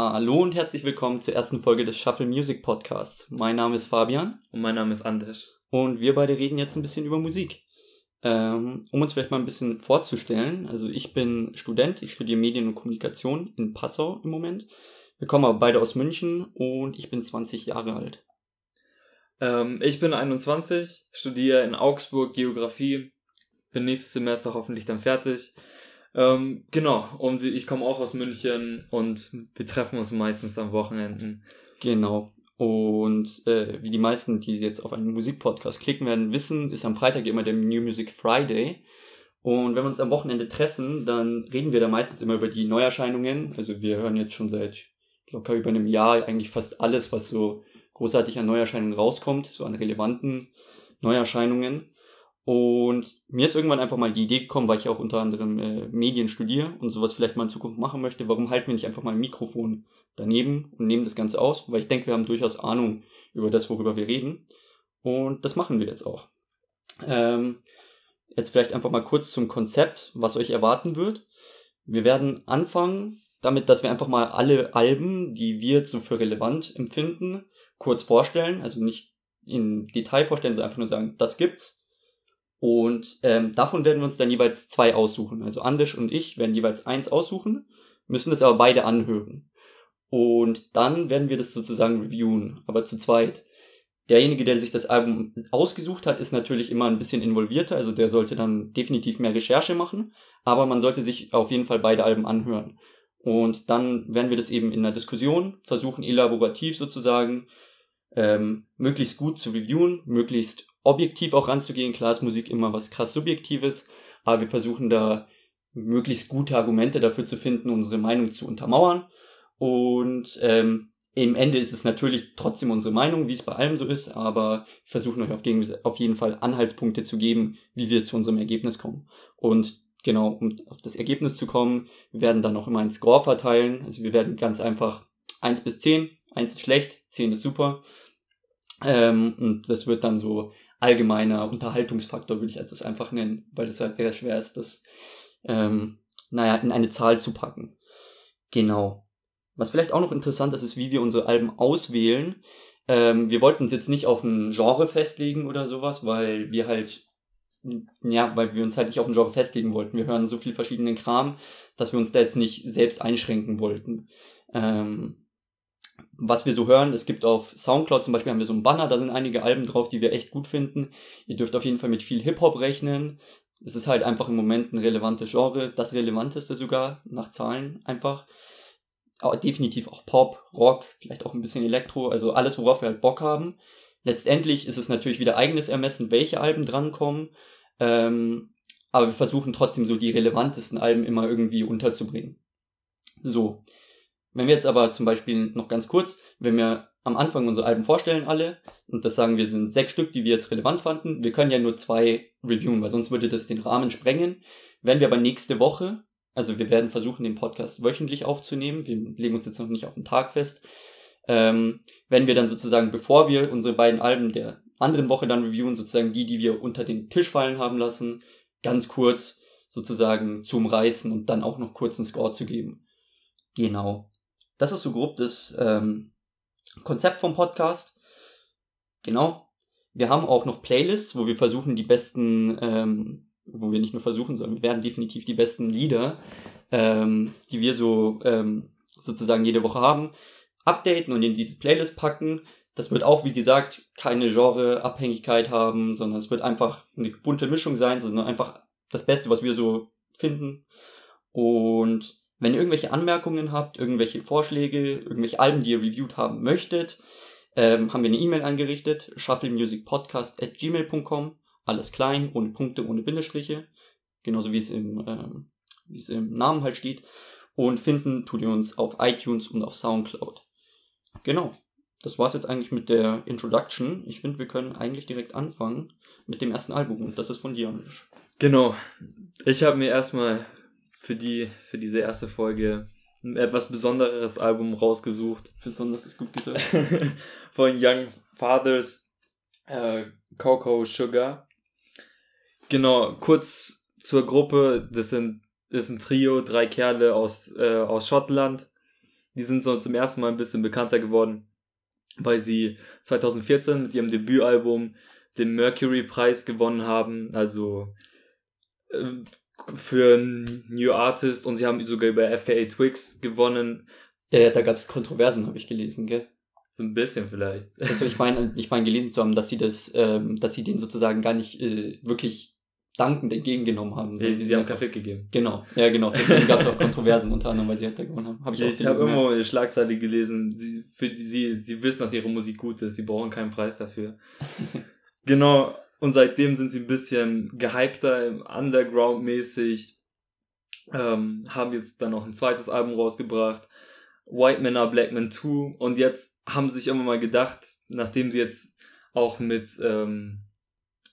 Hallo und herzlich willkommen zur ersten Folge des Shuffle Music Podcasts. Mein Name ist Fabian. Und mein Name ist Anders. Und wir beide reden jetzt ein bisschen über Musik. Ähm, um uns vielleicht mal ein bisschen vorzustellen, also ich bin Student, ich studiere Medien und Kommunikation in Passau im Moment. Wir kommen aber beide aus München und ich bin 20 Jahre alt. Ähm, ich bin 21, studiere in Augsburg Geografie, bin nächstes Semester hoffentlich dann fertig. Ähm, genau, und ich komme auch aus München und wir treffen uns meistens am Wochenenden. Genau. Und äh, wie die meisten, die jetzt auf einen Musikpodcast klicken werden, wissen, ist am Freitag immer der New Music Friday. Und wenn wir uns am Wochenende treffen, dann reden wir da meistens immer über die Neuerscheinungen. Also wir hören jetzt schon seit locker über einem Jahr eigentlich fast alles, was so großartig an Neuerscheinungen rauskommt, so an relevanten Neuerscheinungen. Und mir ist irgendwann einfach mal die Idee gekommen, weil ich auch unter anderem äh, Medien studiere und sowas vielleicht mal in Zukunft machen möchte, warum halten wir nicht einfach mal ein Mikrofon daneben und nehmen das Ganze aus, weil ich denke, wir haben durchaus Ahnung über das, worüber wir reden. Und das machen wir jetzt auch. Ähm, jetzt vielleicht einfach mal kurz zum Konzept, was euch erwarten wird. Wir werden anfangen damit, dass wir einfach mal alle Alben, die wir so für relevant empfinden, kurz vorstellen. Also nicht in Detail vorstellen, sondern einfach nur sagen, das gibt's. Und ähm, davon werden wir uns dann jeweils zwei aussuchen. Also Andisch und ich werden jeweils eins aussuchen, müssen das aber beide anhören. Und dann werden wir das sozusagen reviewen, aber zu zweit. Derjenige, der sich das Album ausgesucht hat, ist natürlich immer ein bisschen involvierter, also der sollte dann definitiv mehr Recherche machen, aber man sollte sich auf jeden Fall beide Alben anhören. Und dann werden wir das eben in einer Diskussion versuchen, elaborativ sozusagen, ähm, möglichst gut zu reviewen, möglichst objektiv auch ranzugehen. Klar ist Musik immer was krass Subjektives, aber wir versuchen da möglichst gute Argumente dafür zu finden, unsere Meinung zu untermauern und ähm, im Ende ist es natürlich trotzdem unsere Meinung, wie es bei allem so ist, aber versuchen euch auf, auf jeden Fall Anhaltspunkte zu geben, wie wir zu unserem Ergebnis kommen. Und genau, um auf das Ergebnis zu kommen, wir werden dann noch immer einen Score verteilen. Also wir werden ganz einfach eins bis zehn, eins ist schlecht, zehn ist super. Ähm, und das wird dann so allgemeiner Unterhaltungsfaktor, würde ich das einfach nennen, weil es halt sehr schwer ist, das, ähm, naja, in eine Zahl zu packen. Genau. Was vielleicht auch noch interessant ist, ist, wie wir unsere Alben auswählen. Ähm, wir wollten uns jetzt nicht auf ein Genre festlegen oder sowas, weil wir halt, ja, weil wir uns halt nicht auf ein Genre festlegen wollten. Wir hören so viel verschiedenen Kram, dass wir uns da jetzt nicht selbst einschränken wollten. Ähm, was wir so hören, es gibt auf Soundcloud zum Beispiel haben wir so einen Banner, da sind einige Alben drauf, die wir echt gut finden. Ihr dürft auf jeden Fall mit viel Hip-Hop rechnen. Es ist halt einfach im Moment ein relevantes Genre, das relevanteste sogar, nach Zahlen einfach definitiv auch Pop, Rock, vielleicht auch ein bisschen Elektro, also alles, worauf wir halt Bock haben. Letztendlich ist es natürlich wieder eigenes Ermessen, welche Alben drankommen. Ähm, aber wir versuchen trotzdem so die relevantesten Alben immer irgendwie unterzubringen. So. Wenn wir jetzt aber zum Beispiel noch ganz kurz, wenn wir am Anfang unsere Alben vorstellen alle und das sagen wir sind sechs Stück, die wir jetzt relevant fanden, wir können ja nur zwei reviewen, weil sonst würde das den Rahmen sprengen. Wenn wir aber nächste Woche also wir werden versuchen, den Podcast wöchentlich aufzunehmen. Wir legen uns jetzt noch nicht auf den Tag fest. Ähm, wenn wir dann sozusagen, bevor wir unsere beiden Alben der anderen Woche dann reviewen, sozusagen die, die wir unter den Tisch fallen haben lassen, ganz kurz sozusagen zum Reißen und dann auch noch kurz einen Score zu geben. Genau. Das ist so grob das ähm, Konzept vom Podcast. Genau. Wir haben auch noch Playlists, wo wir versuchen, die besten ähm, wo wir nicht nur versuchen, sondern wir werden definitiv die besten Lieder, ähm, die wir so ähm, sozusagen jede Woche haben, updaten und in diese Playlist packen. Das wird auch, wie gesagt, keine Genreabhängigkeit haben, sondern es wird einfach eine bunte Mischung sein, sondern einfach das Beste, was wir so finden. Und wenn ihr irgendwelche Anmerkungen habt, irgendwelche Vorschläge, irgendwelche Alben, die ihr reviewed haben möchtet, ähm, haben wir eine E-Mail eingerichtet, shufflemusicpodcast at gmail.com alles klein, ohne Punkte, ohne Bindestriche, genauso wie es im, ähm, wie es im Namen halt steht. Und finden tut ihr uns auf iTunes und auf Soundcloud. Genau. Das war's jetzt eigentlich mit der Introduction. Ich finde, wir können eigentlich direkt anfangen mit dem ersten Album. Und das ist von dir. Genau. Ich habe mir erstmal für die, für diese erste Folge ein etwas besonderes Album rausgesucht. Besonders ist gut gesagt. von Young Fathers äh, Coco Sugar. Genau, kurz zur Gruppe. Das sind ist ein Trio, drei Kerle aus, äh, aus Schottland. die sind so zum ersten Mal ein bisschen bekannter geworden, weil sie 2014 mit ihrem Debütalbum den Mercury-Preis gewonnen haben, also für New Artist und sie haben sogar über FKA Twix gewonnen. Ja, ja da gab es Kontroversen, habe ich gelesen, gell? So ein bisschen vielleicht. Also ich meine, ich meine gelesen zu haben, dass sie das, ähm, dass sie den sozusagen gar nicht äh, wirklich dankend entgegengenommen haben. So, sie, sie haben Kaffee gegeben. Genau, ja genau. Deswegen gab es auch Kontroversen unter anderem, weil sie halt da gewonnen haben. Hab ich ich habe immer eine Schlagzeile gelesen, sie, für die, sie, sie wissen, dass ihre Musik gut ist, sie brauchen keinen Preis dafür. genau, und seitdem sind sie ein bisschen gehypter, Underground-mäßig, ähm, haben jetzt dann noch ein zweites Album rausgebracht, White Men Are Black Men 2, und jetzt haben sie sich immer mal gedacht, nachdem sie jetzt auch mit ähm,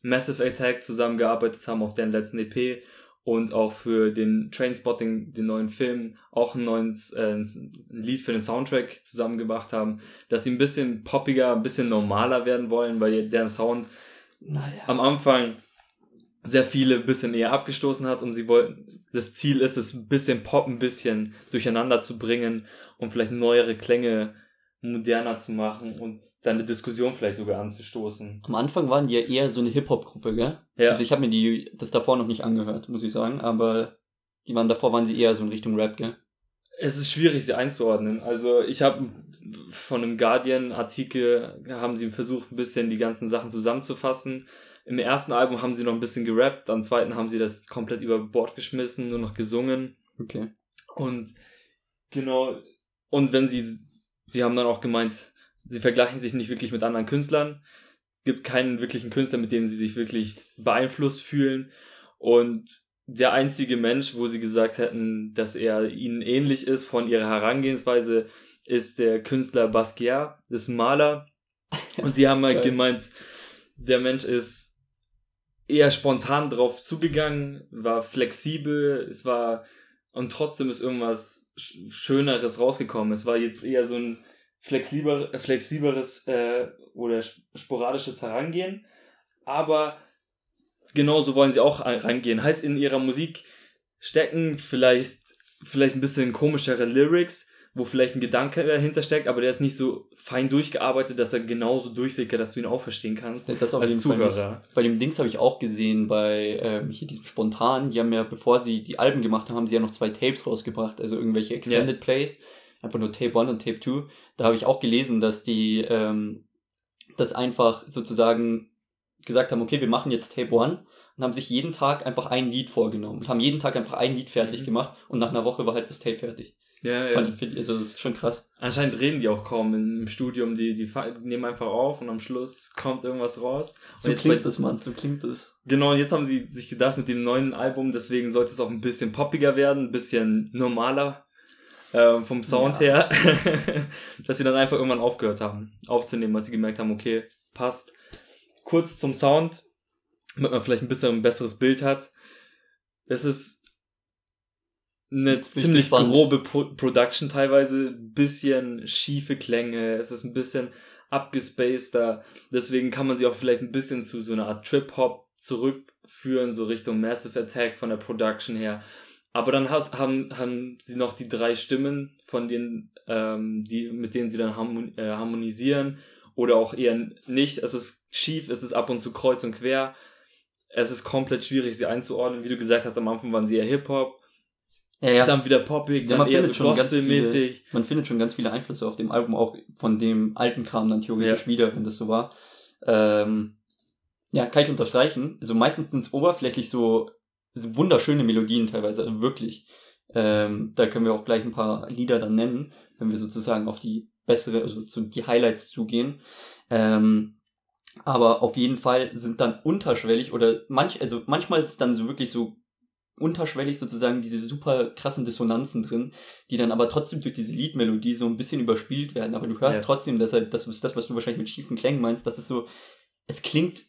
Massive Attack zusammengearbeitet haben auf deren letzten EP und auch für den Trainspotting, den neuen Film, auch ein neues äh, ein Lied für den Soundtrack zusammengebracht haben, dass sie ein bisschen poppiger, ein bisschen normaler werden wollen, weil deren Sound naja. am Anfang sehr viele ein bisschen eher abgestoßen hat und sie wollten, das Ziel ist es, ein bisschen Pop ein bisschen durcheinander zu bringen und vielleicht neuere Klänge moderner zu machen und dann eine Diskussion vielleicht sogar anzustoßen. Am Anfang waren die ja eher so eine Hip-Hop-Gruppe, gell? Ja. Also ich habe mir die das davor noch nicht angehört, muss ich sagen, aber die waren davor waren sie eher so in Richtung Rap, gell? Es ist schwierig, sie einzuordnen. Also ich habe von einem Guardian-Artikel haben sie versucht, ein bisschen die ganzen Sachen zusammenzufassen. Im ersten Album haben sie noch ein bisschen gerappt, am zweiten haben sie das komplett über Bord geschmissen, nur noch gesungen. Okay. Und genau, und wenn sie sie haben dann auch gemeint, sie vergleichen sich nicht wirklich mit anderen Künstlern. Gibt keinen wirklichen Künstler, mit dem sie sich wirklich beeinflusst fühlen. Und der einzige Mensch, wo sie gesagt hätten, dass er ihnen ähnlich ist von ihrer Herangehensweise, ist der Künstler Basquiat, das Maler. Und die haben halt gemeint, der Mensch ist eher spontan drauf zugegangen, war flexibel, es war und trotzdem ist irgendwas Schöneres rausgekommen. Es war jetzt eher so ein flexibler, flexibleres äh, oder sporadisches Herangehen, aber genauso wollen sie auch rangehen. Heißt, in ihrer Musik stecken vielleicht, vielleicht ein bisschen komischere Lyrics, wo vielleicht ein Gedanke dahinter steckt, aber der ist nicht so fein durchgearbeitet, dass er genauso durchsickert, dass du ihn auch verstehen kannst. Das auf als jeden Zuhörer. Fall bei dem Dings habe ich auch gesehen, bei ähm, hier diesem Spontan, die haben ja, bevor sie die Alben gemacht haben, haben sie ja noch zwei Tapes rausgebracht, also irgendwelche Extended ja. Plays, einfach nur Tape 1 und Tape 2. Da habe ich auch gelesen, dass die ähm, das einfach sozusagen gesagt haben, okay, wir machen jetzt Tape 1 und haben sich jeden Tag einfach ein Lied vorgenommen und haben jeden Tag einfach ein Lied fertig mhm. gemacht und nach einer Woche war halt das Tape fertig. Ja, ja. Ich, also das ist schon krass. Anscheinend reden die auch kaum im Studium, die, die, die nehmen einfach auf und am Schluss kommt irgendwas raus. So klingt bei, das, Mann, so klingt das. Genau, und jetzt haben sie sich gedacht mit dem neuen Album, deswegen sollte es auch ein bisschen poppiger werden, ein bisschen normaler äh, vom Sound ja. her, dass sie dann einfach irgendwann aufgehört haben, aufzunehmen, weil sie gemerkt haben, okay, passt. Kurz zum Sound, damit man vielleicht ein bisschen ein besseres Bild hat. Es ist eine ziemlich gespannt. grobe Pro Production teilweise, bisschen schiefe Klänge, es ist ein bisschen abgespaceder, deswegen kann man sie auch vielleicht ein bisschen zu so einer Art Trip-Hop zurückführen, so Richtung Massive Attack von der Production her. Aber dann has, haben, haben sie noch die drei Stimmen, von denen, ähm, die, mit denen sie dann harmon äh, harmonisieren oder auch eher nicht. Es ist schief, es ist ab und zu kreuz und quer. Es ist komplett schwierig, sie einzuordnen. Wie du gesagt hast, am Anfang waren sie eher Hip-Hop ja, ja. Dann wieder poppig, ja, dann eher so gospelmäßig. Man findet schon ganz viele Einflüsse auf dem Album, auch von dem alten Kram dann theoretisch ja. wieder, wenn das so war. Ähm, ja, kann ich unterstreichen. Also meistens sind es oberflächlich so, so wunderschöne Melodien teilweise, also wirklich. Ähm, da können wir auch gleich ein paar Lieder dann nennen, wenn wir sozusagen auf die bessere, also zu die Highlights zugehen. Ähm, aber auf jeden Fall sind dann unterschwellig oder manch, also manchmal ist es dann so wirklich so unterschwellig sozusagen diese super krassen Dissonanzen drin, die dann aber trotzdem durch diese Liedmelodie so ein bisschen überspielt werden. Aber du hörst ja. trotzdem, dass halt, das ist das, was du wahrscheinlich mit schiefen Klängen meinst, dass es so, es klingt,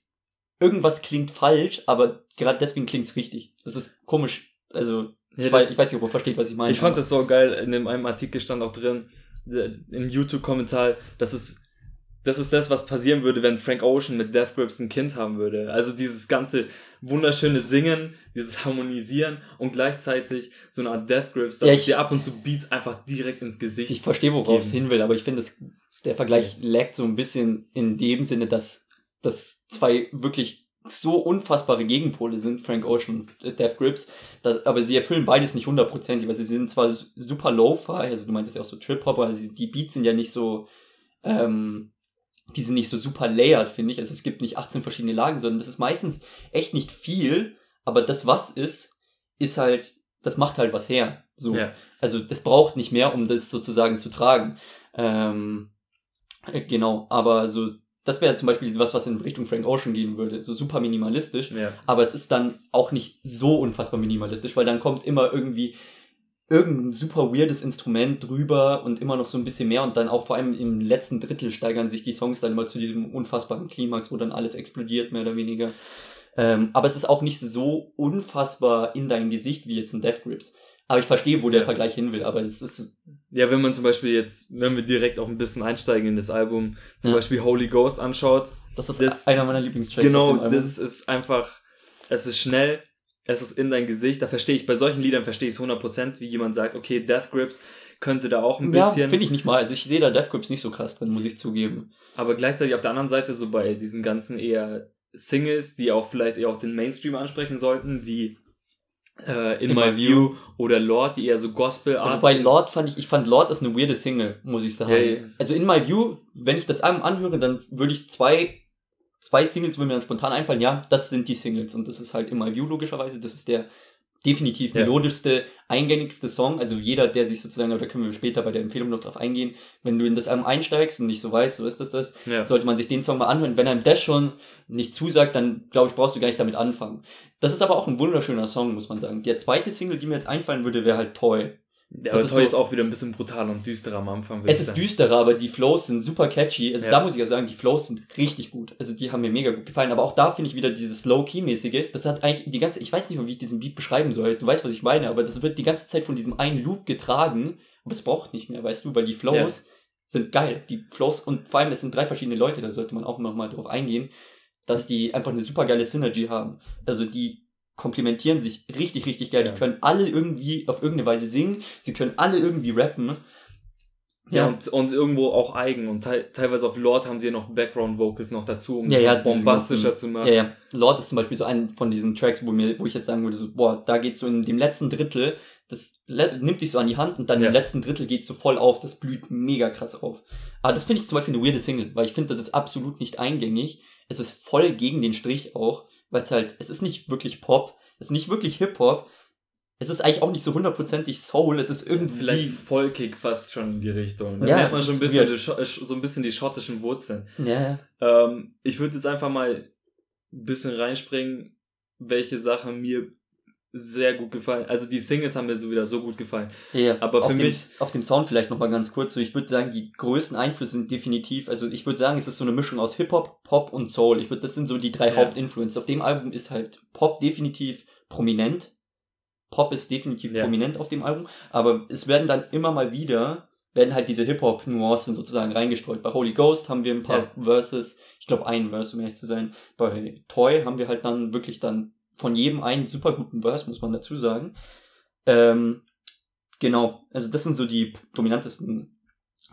irgendwas klingt falsch, aber gerade deswegen klingt's richtig. Das ist komisch. Also, ja, ich, weiß, ich weiß nicht, ob ihr versteht, was ich meine. Ich fand das so geil, in einem Artikel stand auch drin, im YouTube-Kommentar, dass es das ist das, was passieren würde, wenn Frank Ocean mit Death Grips ein Kind haben würde. Also dieses ganze wunderschöne Singen, dieses Harmonisieren und gleichzeitig so eine Art Death Grips, dass Ja, ich- dir ab und zu Beats einfach direkt ins Gesicht. Ich verstehe, worauf es hin will, aber ich finde, der Vergleich laggt so ein bisschen in dem Sinne, dass das zwei wirklich so unfassbare Gegenpole sind, Frank Ocean und Death Grips, dass, aber sie erfüllen beides nicht hundertprozentig, weil sie sind zwar su- super low-fi, also du meintest ja auch so Trip-Hop, aber sie, die Beats sind ja nicht so, ähm, die sind nicht so super layered, finde ich. Also es gibt nicht 18 verschiedene Lagen, sondern das ist meistens echt nicht viel, aber das, was ist, ist halt, das macht halt was her. So. Ja. Also das braucht nicht mehr, um das sozusagen zu tragen. Ähm, äh, genau, aber so, das wäre zum Beispiel was, was in Richtung Frank Ocean gehen würde. So super minimalistisch. Ja. Aber es ist dann auch nicht so unfassbar minimalistisch, weil dann kommt immer irgendwie irgendein super weirdes Instrument drüber und immer noch so ein bisschen mehr und dann auch vor allem im letzten Drittel steigern sich die Songs dann immer zu diesem unfassbaren Klimax, wo dann alles explodiert, mehr oder weniger. Ähm, aber es ist auch nicht so unfassbar in dein Gesicht wie jetzt ein Death Grips. Aber ich verstehe, wo der. Vergleich hin will, aber es ist, Ja, wenn man zum Beispiel jetzt, wenn wir direkt auch ein bisschen einsteigen in das Album, zum Ja. Beispiel Holy Ghost anschaut, das ist Das- einer meiner Lieblingstracks. genau, das ist einfach, es ist schnell, es ist in dein Gesicht, da verstehe ich, bei solchen Liedern verstehe ich es 100%, wie jemand sagt, okay, Death Grips könnte da auch ein ja, bisschen, finde ich nicht mal. Also ich sehe da Death Grips nicht so krass drin, muss ich zugeben. aber gleichzeitig auf der anderen Seite so bei diesen ganzen eher Singles, die auch vielleicht eher auch den Mainstream ansprechen sollten, wie äh, In, In My My View oder Lord, die eher so gospel Aber bei Lord fand ich, ich fand Lord ist eine weirde Single, muss ich sagen. Ja. Also in My View, wenn ich das Album anhöre, dann würde ich zwei, zwei Singles, würden mir dann spontan einfallen, ja, das sind die Singles. Und das ist halt My View logischerweise, das ist der definitiv Ja. melodischste, eingängigste Song. Also jeder, der sich sozusagen, aber da können wir später bei der Empfehlung noch drauf eingehen, wenn du in das Album einsteigst und nicht so weißt, so ist das das, ja. sollte man sich den Song mal anhören. Wenn einem das schon nicht zusagt, dann glaube ich, brauchst du gar nicht damit anfangen. Das ist aber auch ein wunderschöner Song, muss man sagen. Der zweite Single, die mir jetzt einfallen würde, wäre halt Toy. Ja, ist Toy so- ist auch wieder ein bisschen brutaler und düsterer am Anfang. Es ist sagen. düsterer, aber die Flows sind super catchy. Also Ja. da muss ich ja sagen, die Flows sind richtig gut. Also die haben mir mega gut gefallen. Aber auch da finde ich wieder dieses Low-Key-mäßige. Das hat eigentlich die ganze, ich weiß nicht mal, wie ich diesen Beat beschreiben soll. Du weißt, was ich meine, aber das wird die ganze Zeit von diesem einen Loop getragen. Aber es braucht nicht mehr, weißt du, weil die Flows sind geil. Die Flows und vor allem, es sind drei verschiedene Leute, da sollte man auch noch mal drauf eingehen, dass die einfach eine super geile Synergy haben. Also die komplementieren sich richtig, richtig geil. Ja. Die können alle irgendwie auf irgendeine Weise singen. Sie können alle irgendwie rappen. Ja, und, und irgendwo auch eigen. Und te teilweise auf Lord haben sie ja noch Background-Vocals noch dazu, um Ja, es ja, diese bombastischer zu machen. Ja, ja. Lord ist zum Beispiel so ein von diesen Tracks, wo mir, wo ich jetzt sagen würde, so, boah, da geht so in dem letzten Drittel, das nimmt dich so an die Hand und dann Ja. im letzten Drittel geht so voll auf, das blüht mega krass auf. Aber das finde ich zum Beispiel eine weirde Single, weil ich finde, das ist absolut nicht eingängig. Es ist voll gegen den Strich auch, weil es halt, es ist nicht wirklich Pop, es ist nicht wirklich Hip-Hop, es ist eigentlich auch nicht so hundertprozentig Soul, es ist irgendwie, Vielleicht folkig fast schon in die Richtung. Da Ja, merkt man schon ein bisschen, die, äh, so ein bisschen die schottischen Wurzeln. ja, Ähm, ich würde jetzt einfach mal ein bisschen reinspringen, welche Sachen mir sehr gut gefallen. Also die Singles haben mir so wieder so gut gefallen. Ja, Aber auf für dem, mich- Auf dem Sound vielleicht nochmal ganz kurz. So, ich würde sagen, die größten Einflüsse sind definitiv, also ich würde sagen, es ist so eine Mischung aus Hip-Hop, Pop und Soul. Ich würde, das sind so die drei Ja. Hauptinfluences. Auf dem Album ist halt Pop definitiv prominent. Pop ist definitiv Ja. prominent auf dem Album, aber es werden dann immer mal wieder, werden halt diese Hip-Hop-Nuancen sozusagen reingestreut. Bei Holy Ghost haben wir ein paar Ja. Verses, ich glaube einen Verse, um ehrlich zu sein. Bei Toy haben wir halt dann wirklich dann von jedem einen super guten Verse, muss man dazu sagen. Ähm, genau, also das sind so die dominantesten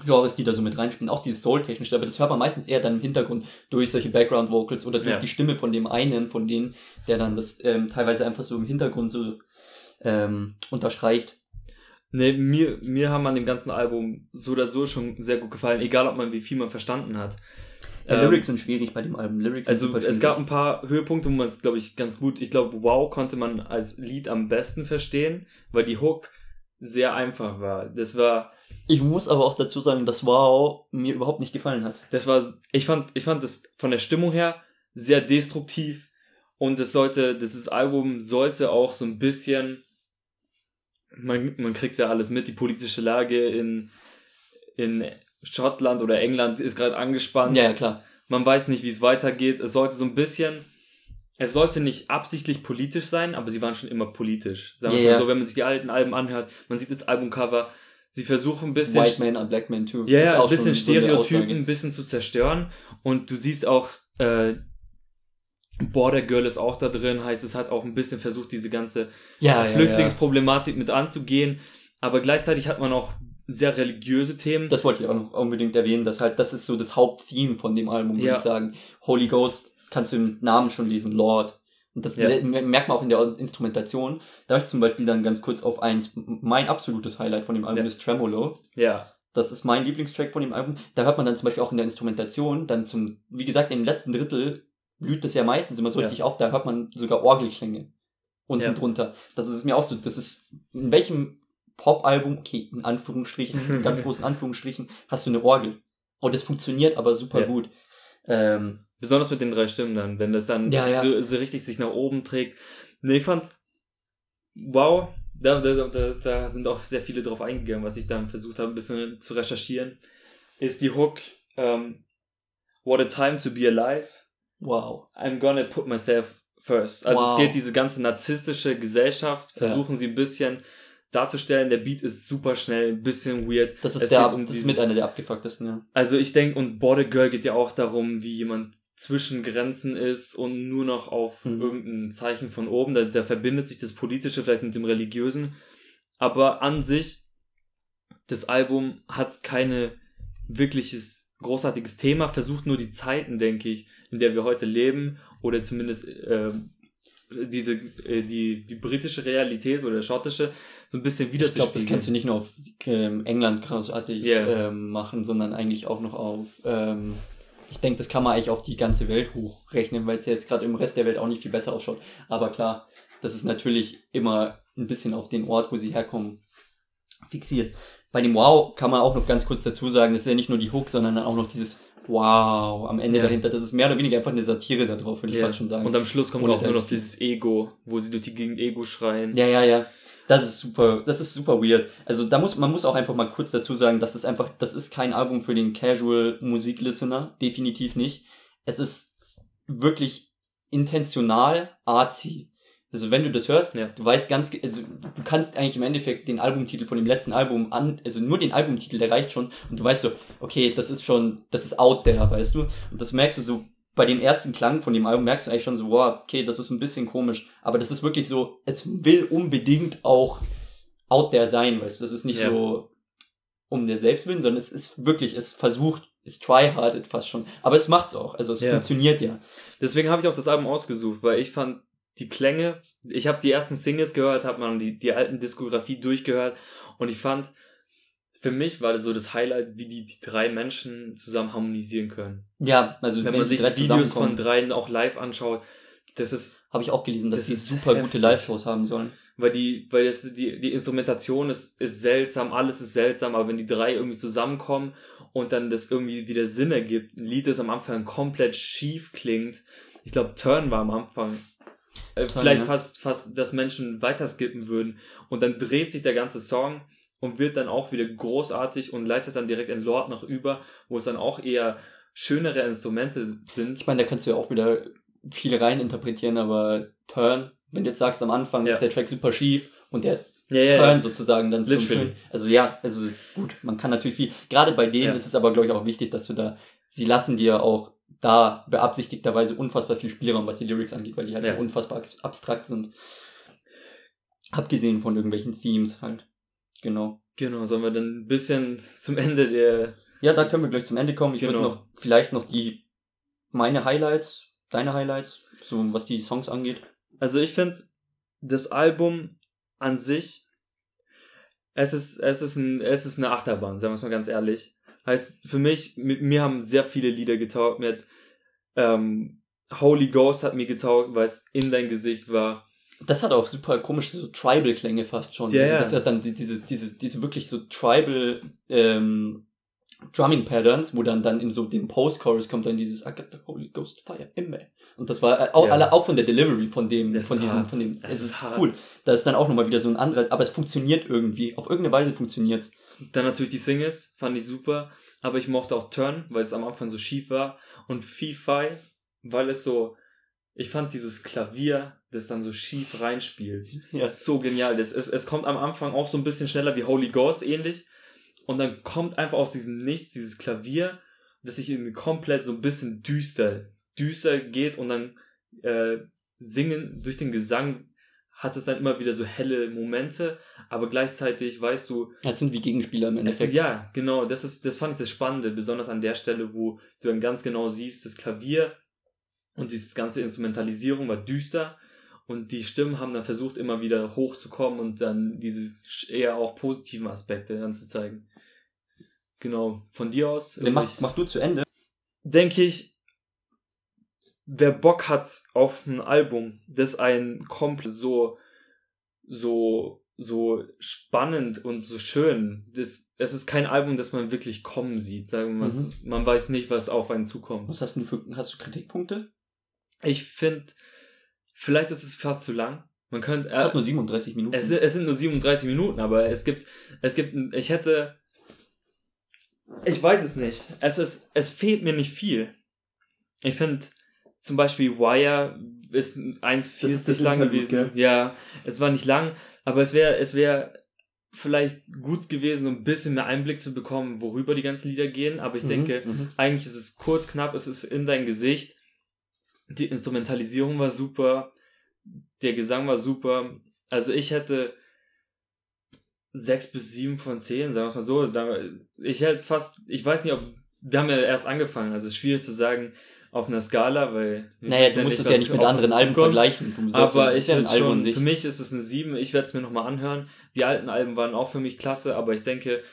Genres, die da so mit reinspielen. Auch dieses Soul-technische, aber das hört man meistens eher dann im Hintergrund durch solche Background-Vocals oder durch Ja. die Stimme von dem einen, von denen, der dann das ähm, teilweise einfach so im Hintergrund so ähm, unterstreicht. Ne, mir, mir haben an dem ganzen Album so oder so schon sehr gut gefallen, egal ob man wie viel man verstanden hat. Ja, Ähm, Lyrics sind schwierig bei dem Album. Lyrics sind Also super es gab ein paar Höhepunkte, wo man es, glaube ich, ganz gut. Ich glaube, Wow konnte man als Lied am besten verstehen, weil die Hook sehr einfach war. Das war, Ich muss aber auch dazu sagen, dass Wow mir überhaupt nicht gefallen hat. das war, ich fand, ich fand das von der Stimmung her sehr destruktiv und es sollte, dieses Album sollte auch so ein bisschen, man, man kriegt ja alles mit, die politische Lage in, in Schottland oder England ist gerade angespannt. Ja, ja, klar. man weiß nicht, wie es weitergeht. Es sollte so ein bisschen, es sollte nicht absichtlich politisch sein, aber sie waren schon immer politisch. Sagen wir Ja, mal ja. so, wenn man sich die alten Alben anhört, man sieht das Albumcover, Sie versuchen ein bisschen. White Man and Black Man too. Ja, ja, ein bisschen Stereotypen ein bisschen zu zerstören. Und du siehst auch, äh, Border Girl ist auch da drin, heißt es hat auch ein bisschen versucht, diese ganze Ja, ja, ja. Flüchtlingsproblematik mit anzugehen. Aber gleichzeitig hat man auch sehr religiöse Themen. Das wollte ich auch noch unbedingt erwähnen, dass halt, das ist so das Haupttheme von dem Album, würde Ja. ich sagen. Holy Ghost kannst du im Namen schon lesen, Lord. Und das Ja. merkt man auch in der Instrumentation. Da ich zum Beispiel dann ganz kurz auf eins, mein absolutes Highlight von dem Album Ja. ist Tremolo. ja, Das ist mein Lieblingstrack von dem Album. Da hört man dann zum Beispiel auch in der Instrumentation, dann zum, wie gesagt, im letzten Drittel blüht das ja meistens immer so Ja. richtig auf, da hört man sogar Orgelklänge unten drunter. Das ist mir auch so, das ist, in welchem Pop-Album, okay, in Anführungsstrichen, ganz großen Anführungsstrichen, hast du eine Orgel. Und das funktioniert aber super Ja. gut. Ähm, besonders mit den drei Stimmen dann, wenn das dann Ja, ja. So, so richtig sich nach oben trägt. Nee, ich fand, wow, da, da, da, da sind auch sehr viele drauf eingegangen, was ich dann versucht habe, ein bisschen zu recherchieren, ist die Hook, ähm, What a time to be alive. wow. I'm gonna put myself first. Also Wow. es geht diese ganze narzisstische Gesellschaft, Ja. versuchen sie ein bisschen darzustellen. Der Beat ist super schnell, ein bisschen weird. Das ist Es der, um das ist dieses- mit einer der abgefucktesten, ja. Also ich denke, und Border Girl geht ja auch darum, wie jemand zwischen Grenzen ist und nur noch auf Mhm. irgendein Zeichen von oben. Da, da verbindet sich das Politische vielleicht mit dem Religiösen. Aber an sich, das Album hat keine wirkliches großartiges Thema, versucht nur die Zeiten, denke ich, in der wir heute leben, oder zumindest ähm, diese, äh, die, die britische Realität oder schottische, so ein bisschen Ich glaube, das kannst du nicht nur auf ähm, England großartig Ja. ähm, machen, sondern eigentlich auch noch auf, ähm, ich denke, das kann man eigentlich auf die ganze Welt hochrechnen, weil es ja jetzt gerade im Rest der Welt auch nicht viel besser ausschaut. Aber klar, das ist natürlich immer ein bisschen auf den Ort, wo sie herkommen, fixiert. Bei dem Wow kann man auch noch ganz kurz dazu sagen, das ist ja nicht nur die Hook, sondern dann auch noch dieses Wow am Ende Ja. dahinter. Das ist mehr oder weniger einfach eine Satire da drauf, würde ich Ja. fast schon sagen. Und am Schluss kommt Ohne auch nur noch dieses Ego, wo sie durch die Gegend Ego schreien. Ja, ja, ja. Das ist super, das ist super weird. Also da muss, man muss auch einfach mal kurz dazu sagen, das ist einfach, das ist kein Album für den Casual Musiklistener, definitiv nicht. Es ist wirklich intentional artsy. Also wenn du das hörst, Ja. du weißt ganz, also du kannst eigentlich im Endeffekt den Albumtitel von dem letzten Album an, also nur den Albumtitel, der reicht schon und du weißt so, okay, das ist schon, das ist out there, weißt du? Und das merkst du so bei dem ersten Klang von dem Album merkst du eigentlich schon so, wow, okay, das ist ein bisschen komisch, aber das ist wirklich so, es will unbedingt auch out there sein, weißt du? Das ist nicht Ja. so um der Selbstwillen, sondern es ist wirklich, es versucht, es tryhardet fast schon, aber es macht's auch, also es Ja. funktioniert ja. Deswegen habe ich auch das Album ausgesucht, weil ich fand die Klänge, ich habe die ersten Singles gehört, habe man die, die alten Diskografie durchgehört und ich fand, für mich war das so das Highlight, wie die, die drei Menschen zusammen harmonisieren können. Ja, also Wenn man sich die Videos von dreien auch live anschaut, das ist, habe ich auch gelesen, dass das die super heftig. gute Live-Shows haben sollen. weil die, weil das, die, die Instrumentation ist, ist seltsam, alles ist seltsam, aber wenn die drei irgendwie zusammenkommen und dann das irgendwie wieder Sinn ergibt, ein Lied, das am Anfang komplett schief klingt, ich glaube, Turn war am Anfang, äh, Turn, vielleicht ja. fast, fast, dass Menschen weiter skippen würden und dann dreht sich der ganze Song und wird dann auch wieder großartig und leitet dann direkt in Lord noch über, wo es dann auch eher schönere Instrumente sind. Ich meine, da kannst du ja auch wieder viel rein interpretieren, aber Turn, wenn du jetzt sagst, am Anfang Ja. ist der Track super schief und der Ja, ja, Turn sozusagen dann zum Literally. schön. Also ja, also gut, man kann natürlich viel. Gerade bei denen ist es aber, glaube ich, auch wichtig, dass du da, sie lassen dir auch da beabsichtigterweise unfassbar viel Spielraum, was die Lyrics angeht, weil die halt Ja. so unfassbar abs- abstrakt sind. Abgesehen von irgendwelchen Themes halt. Genau. Genau, sollen wir dann ein bisschen zum Ende der Ja, da können wir gleich zum Ende kommen. Ich würde Genau. noch vielleicht noch die meine Highlights, deine Highlights, so was die Songs angeht. Also ich finde, das Album an sich, es ist, es ist, ein, es ist eine Achterbahn, sagen wir es mal ganz ehrlich. Heißt, für mich, mit, mir haben sehr viele Lieder getaugt. Mir hat, ähm, Holy Ghost hat mir getaugt, weil es in dein Gesicht war. Das hat auch super komische so Tribal-Klänge fast schon. Ja, also das hat dann die, diese, diese, diese wirklich so Tribal ähm, Drumming Patterns, wo dann dann in so dem Post-Chorus kommt dann dieses I got the Holy Ghost Fire in me. Und das war äh, auch, Ja. alle, auch von der Delivery von dem, Es von diesem, hart. von dem, Es es ist hart. cool. Da ist dann auch nochmal wieder so ein anderer, aber es funktioniert irgendwie. Auf irgendeine Weise funktioniert's. Dann natürlich die Singles, fand ich super. Aber ich mochte auch Turn, weil es am Anfang so schief war. Und Fi-Fi, weil es so, ich fand dieses Klavier, das dann so schief reinspielt. Ja. Das ist so genial. Das ist, es kommt am Anfang auch so ein bisschen schneller wie Holy Ghost ähnlich. und dann kommt einfach aus diesem Nichts dieses Klavier, das sich in komplett so ein bisschen düster, düster geht und dann äh, singen durch den Gesang hat es dann immer wieder so helle Momente, aber gleichzeitig weißt du. Das sind wie Gegenspieler im Endeffekt. Ist, ja, genau, das ist, das fand ich das Spannende, besonders an der Stelle, wo du dann ganz genau siehst, das Klavier und dieses ganze Instrumentalisierung war düster und die Stimmen haben dann versucht, immer wieder hochzukommen und dann diese eher auch positiven Aspekte dann zu zeigen. Genau, von dir aus. Nee, mach, mach du zu Ende. Denke ich, wer Bock hat auf ein Album, das ein komplett so, so, so spannend und so schön, das, es ist kein Album, das man wirklich kommen sieht, sagen wir mal, mhm. man weiß nicht, was auf einen zukommt. Was hast du für, hast du Kritikpunkte? Ich finde, vielleicht ist es fast zu lang. Man könnte, es hat nur 37 Minuten. Es, es sind nur 37 Minuten, aber es gibt, es gibt, ich hätte, ich weiß es nicht. Es ist, es fehlt mir nicht viel. Ich finde, zum Beispiel Wire ist eins viel zu lang gewesen. Gut, ja, es war nicht lang, aber es wäre, es wäre vielleicht gut gewesen, um ein bisschen mehr Einblick zu bekommen, worüber die ganzen Lieder gehen. Aber ich mhm, denke, mhm. eigentlich ist es kurz, knapp, es ist in dein Gesicht. Die Instrumentalisierung war super, der Gesang war super. Also ich hätte sechs bis sieben von zehn, sagen wir mal so. Ich hätte fast, ich weiß nicht, ob wir haben ja erst angefangen, also es ist schwierig zu sagen, auf einer Skala, weil. Naja, du musst es ja nicht mit anderen Alben vergleichen. aber ich ja ein Album schon, für mich ist es eine 7. Ich werde es mir nochmal anhören. Die alten Alben waren auch für mich klasse, aber ich denke,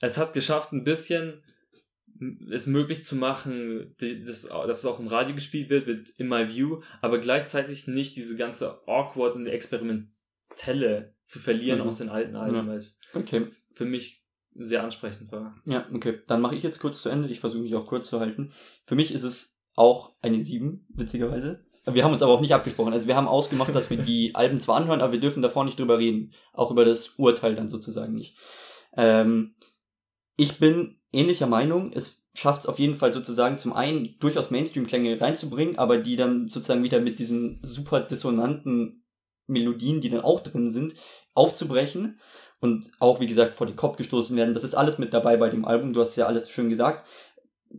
es hat geschafft, ein bisschen es möglich zu machen, dass, dass es auch im Radio gespielt wird, mit In My View, aber gleichzeitig nicht diese ganze awkward und experimentelle zu verlieren mhm. aus den alten Alben, ja. weil es okay. für mich sehr ansprechend war. Ja, okay. Dann mache ich jetzt kurz zu Ende. Ich versuche mich auch kurz zu halten. Für mich ist es auch eine 7, witzigerweise. Wir haben uns aber auch nicht abgesprochen. Also wir haben ausgemacht, dass wir die Alben zwar anhören, aber wir dürfen davor nicht drüber reden. Auch über das Urteil dann sozusagen nicht. Ähm, ich bin ähnlicher Meinung. Es schafft es auf jeden Fall sozusagen zum einen durchaus Mainstream-Klänge reinzubringen, aber die dann sozusagen wieder mit diesen super dissonanten Melodien, die dann auch drin sind, aufzubrechen und auch, wie gesagt, vor den Kopf gestoßen werden. Das ist alles mit dabei bei dem Album. Du hast ja alles schön gesagt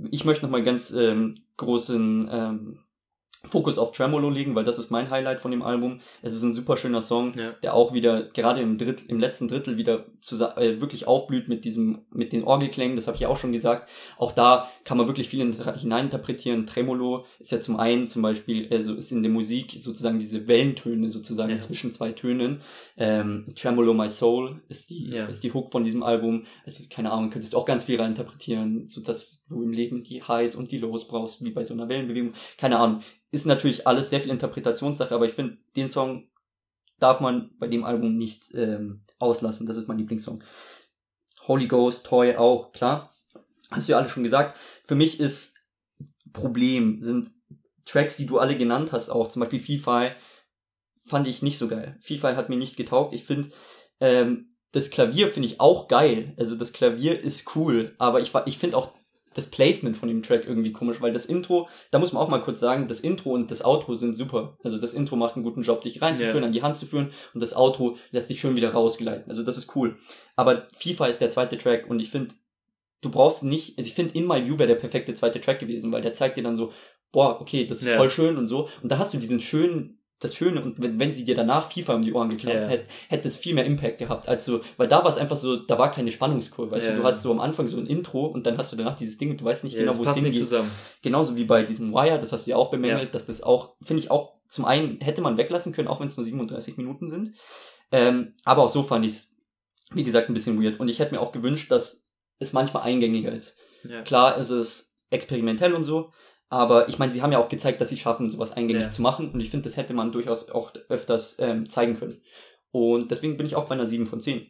ich möchte nochmal ganz ähm, großen ähm, Fokus auf Tremolo legen, weil das ist mein Highlight von dem Album. Es ist ein super schöner Song, ja. der auch wieder gerade im Drittel, im letzten Drittel wieder äh, wirklich aufblüht mit diesem mit den Orgelklängen. Das habe ich auch schon gesagt. Auch da kann man wirklich viel hineininterpretieren. Tremolo ist ja zum einen zum Beispiel also ist in der Musik sozusagen diese Wellentöne sozusagen ja. zwischen zwei Tönen. Ähm, Tremolo My Soul ist die ja. ist die Hook von diesem Album. Es ist keine Ahnung, könntest du auch ganz viel reininterpretieren, so dass du im Leben die Highs und die Lows brauchst, wie bei so einer Wellenbewegung. Keine Ahnung ist natürlich alles sehr viel Interpretationssache, aber ich finde, den Song darf man bei dem Album nicht ähm, auslassen. Das ist mein Lieblingssong. Holy Ghost, Toy auch, klar. Hast du ja alle schon gesagt. Für mich ist Problem, sind Tracks, die du alle genannt hast, auch zum Beispiel FIFA, fand ich nicht so geil. FIFA hat mir nicht getaugt. Ich finde, ähm, das Klavier finde ich auch geil. Also das Klavier ist cool, aber ich, ich finde auch das Placement von dem Track irgendwie komisch, weil das Intro, da muss man auch mal kurz sagen, das Intro und das Outro sind super. Also das Intro macht einen guten Job, dich reinzuführen, yeah. an die Hand zu führen und das Outro lässt dich schön wieder rausgleiten. Also das ist cool. Aber FIFA ist der zweite Track und ich finde, du brauchst nicht, also ich finde In My View wäre der perfekte zweite Track gewesen, weil der zeigt dir dann so, boah, okay, das ist yeah. voll schön und so. Und da hast du diesen schönen das Schöne, und wenn, wenn sie dir danach FIFA um die Ohren geklaut yeah. hätte, hätte es viel mehr Impact gehabt. Also, weil da war es einfach so, da war keine Spannungskurve. Weißt yeah. du, du hast so am Anfang so ein Intro und dann hast du danach dieses Ding und du weißt nicht yeah, genau, wo es hingeht. Zusammen. Genauso wie bei diesem Wire, das hast du ja auch bemängelt, dass das auch, finde ich auch, zum einen hätte man weglassen können, auch wenn es nur 37 Minuten sind. Ähm, aber auch so fand ich es, wie gesagt, ein bisschen weird. Und ich hätte mir auch gewünscht, dass es manchmal eingängiger ist. Klar ist es experimentell und so, aber ich meine, sie haben ja auch gezeigt, dass sie schaffen, sowas eingängig ja. zu machen. Und ich finde, das hätte man durchaus auch öfters ähm, zeigen können. Und deswegen bin ich auch bei einer 7 von 10.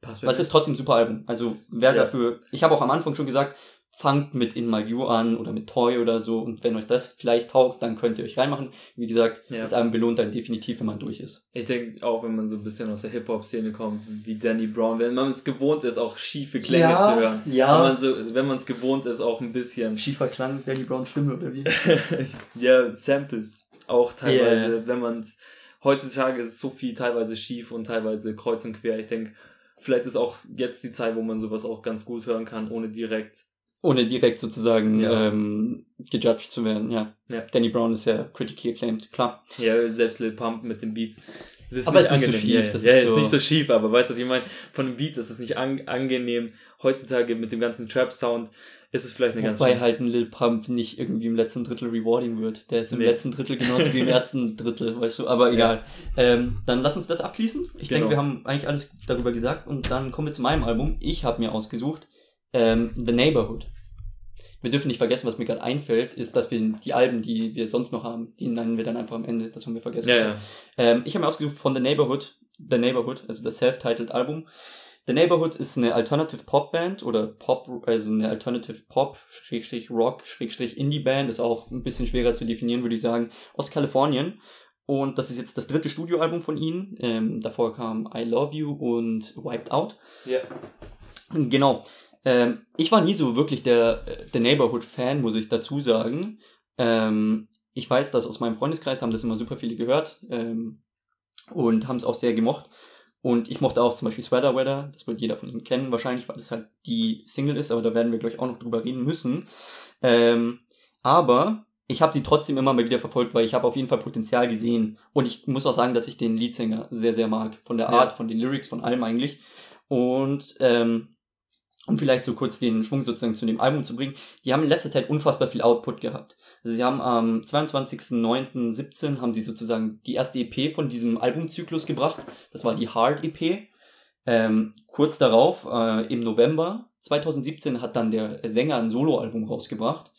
Passt Was ist trotzdem ein super Album. Also wer ja. dafür. Ich habe auch am Anfang schon gesagt, fangt mit In My View an oder mit Toy oder so und wenn euch das vielleicht taugt, dann könnt ihr euch reinmachen. Wie gesagt, ja. das Album belohnt dann definitiv, wenn man durch ist. Ich denke auch, wenn man so ein bisschen aus der Hip-Hop-Szene kommt, wie Danny Brown, wenn man es gewohnt ist, auch schiefe Klänge ja, zu hören. Ja. Wenn man so, wenn man es gewohnt ist, auch ein bisschen. Schiefer Klang, Danny Brown Stimme oder wie? ja, Samples auch teilweise, yeah. wenn man es heutzutage ist so viel teilweise schief und teilweise kreuz und quer. Ich denke, vielleicht ist auch jetzt die Zeit, wo man sowas auch ganz gut hören kann, ohne direkt. Ohne direkt sozusagen Ja. ähm, gejudged zu werden, ja. Ja. Danny Brown ist ja critically acclaimed, klar. Ja, selbst Lil Pump mit den Beats. Das ist Aber es ist nicht so schief, Ja, das ja, ist ist so- nicht so schief, aber weißt du, was ich meine? Von den Beats ist es nicht an, angenehm. Heutzutage mit dem ganzen Trap-Sound ist es vielleicht eine ganz Wobei halt ein Lil Pump nicht irgendwie im letzten Drittel rewarding wird. Der ist im Nee. letzten Drittel genauso wie im ersten Drittel, weißt du, aber egal. Ähm, dann lass uns das abschließen. Ich Genau. denke, wir haben eigentlich alles darüber gesagt und dann kommen wir zu meinem Album. Ich habe mir ausgesucht ähm, The Neighborhood. Wir dürfen nicht vergessen, was mir gerade einfällt, ist, dass wir die Alben, die wir sonst noch haben, die nennen wir dann einfach am Ende. Das haben wir vergessen. Ja, ja. Ähm, ich habe mir ausgesucht von The Neighborhood, The Neighborhood, also das self-titled Album. The Neighborhood ist eine Alternative Pop Band oder Pop, also eine Alternative Pop, Schrägstrich Rock, Schrägstrich Indie Band, ist auch ein bisschen schwerer zu definieren, würde ich sagen, aus Kalifornien. Und das ist jetzt das dritte Studioalbum von ihnen. Ähm, davor kam I Love You und Wiped Out. Ja. Genau. Ähm, ich war nie so wirklich der, äh, der Neighborhood-Fan, muss ich dazu sagen. Ähm, ich weiß, dass aus meinem Freundeskreis haben das immer super viele gehört ähm, und haben es auch sehr gemocht. Und ich mochte auch zum Beispiel Sweater Weather, das wird jeder von Ihnen kennen, wahrscheinlich, weil das halt die Single ist, aber da werden wir gleich auch noch drüber reden müssen. Ähm, aber ich habe sie trotzdem immer mal wieder verfolgt, weil ich habe auf jeden Fall Potenzial gesehen. Und ich muss auch sagen, dass ich den Leadsänger sehr, sehr mag. Von der Ja. Art, von den Lyrics, von allem eigentlich. Und ähm, um vielleicht so kurz den Schwung sozusagen zu dem Album zu bringen, die haben in letzter Zeit unfassbar viel Output gehabt. Also sie haben am 22.09.17 haben sie sozusagen die erste EP von diesem Albumzyklus gebracht. Das war die Hard EP. Ähm, kurz darauf, äh, im November 2017, hat dann der Sänger ein Soloalbum rausgebracht.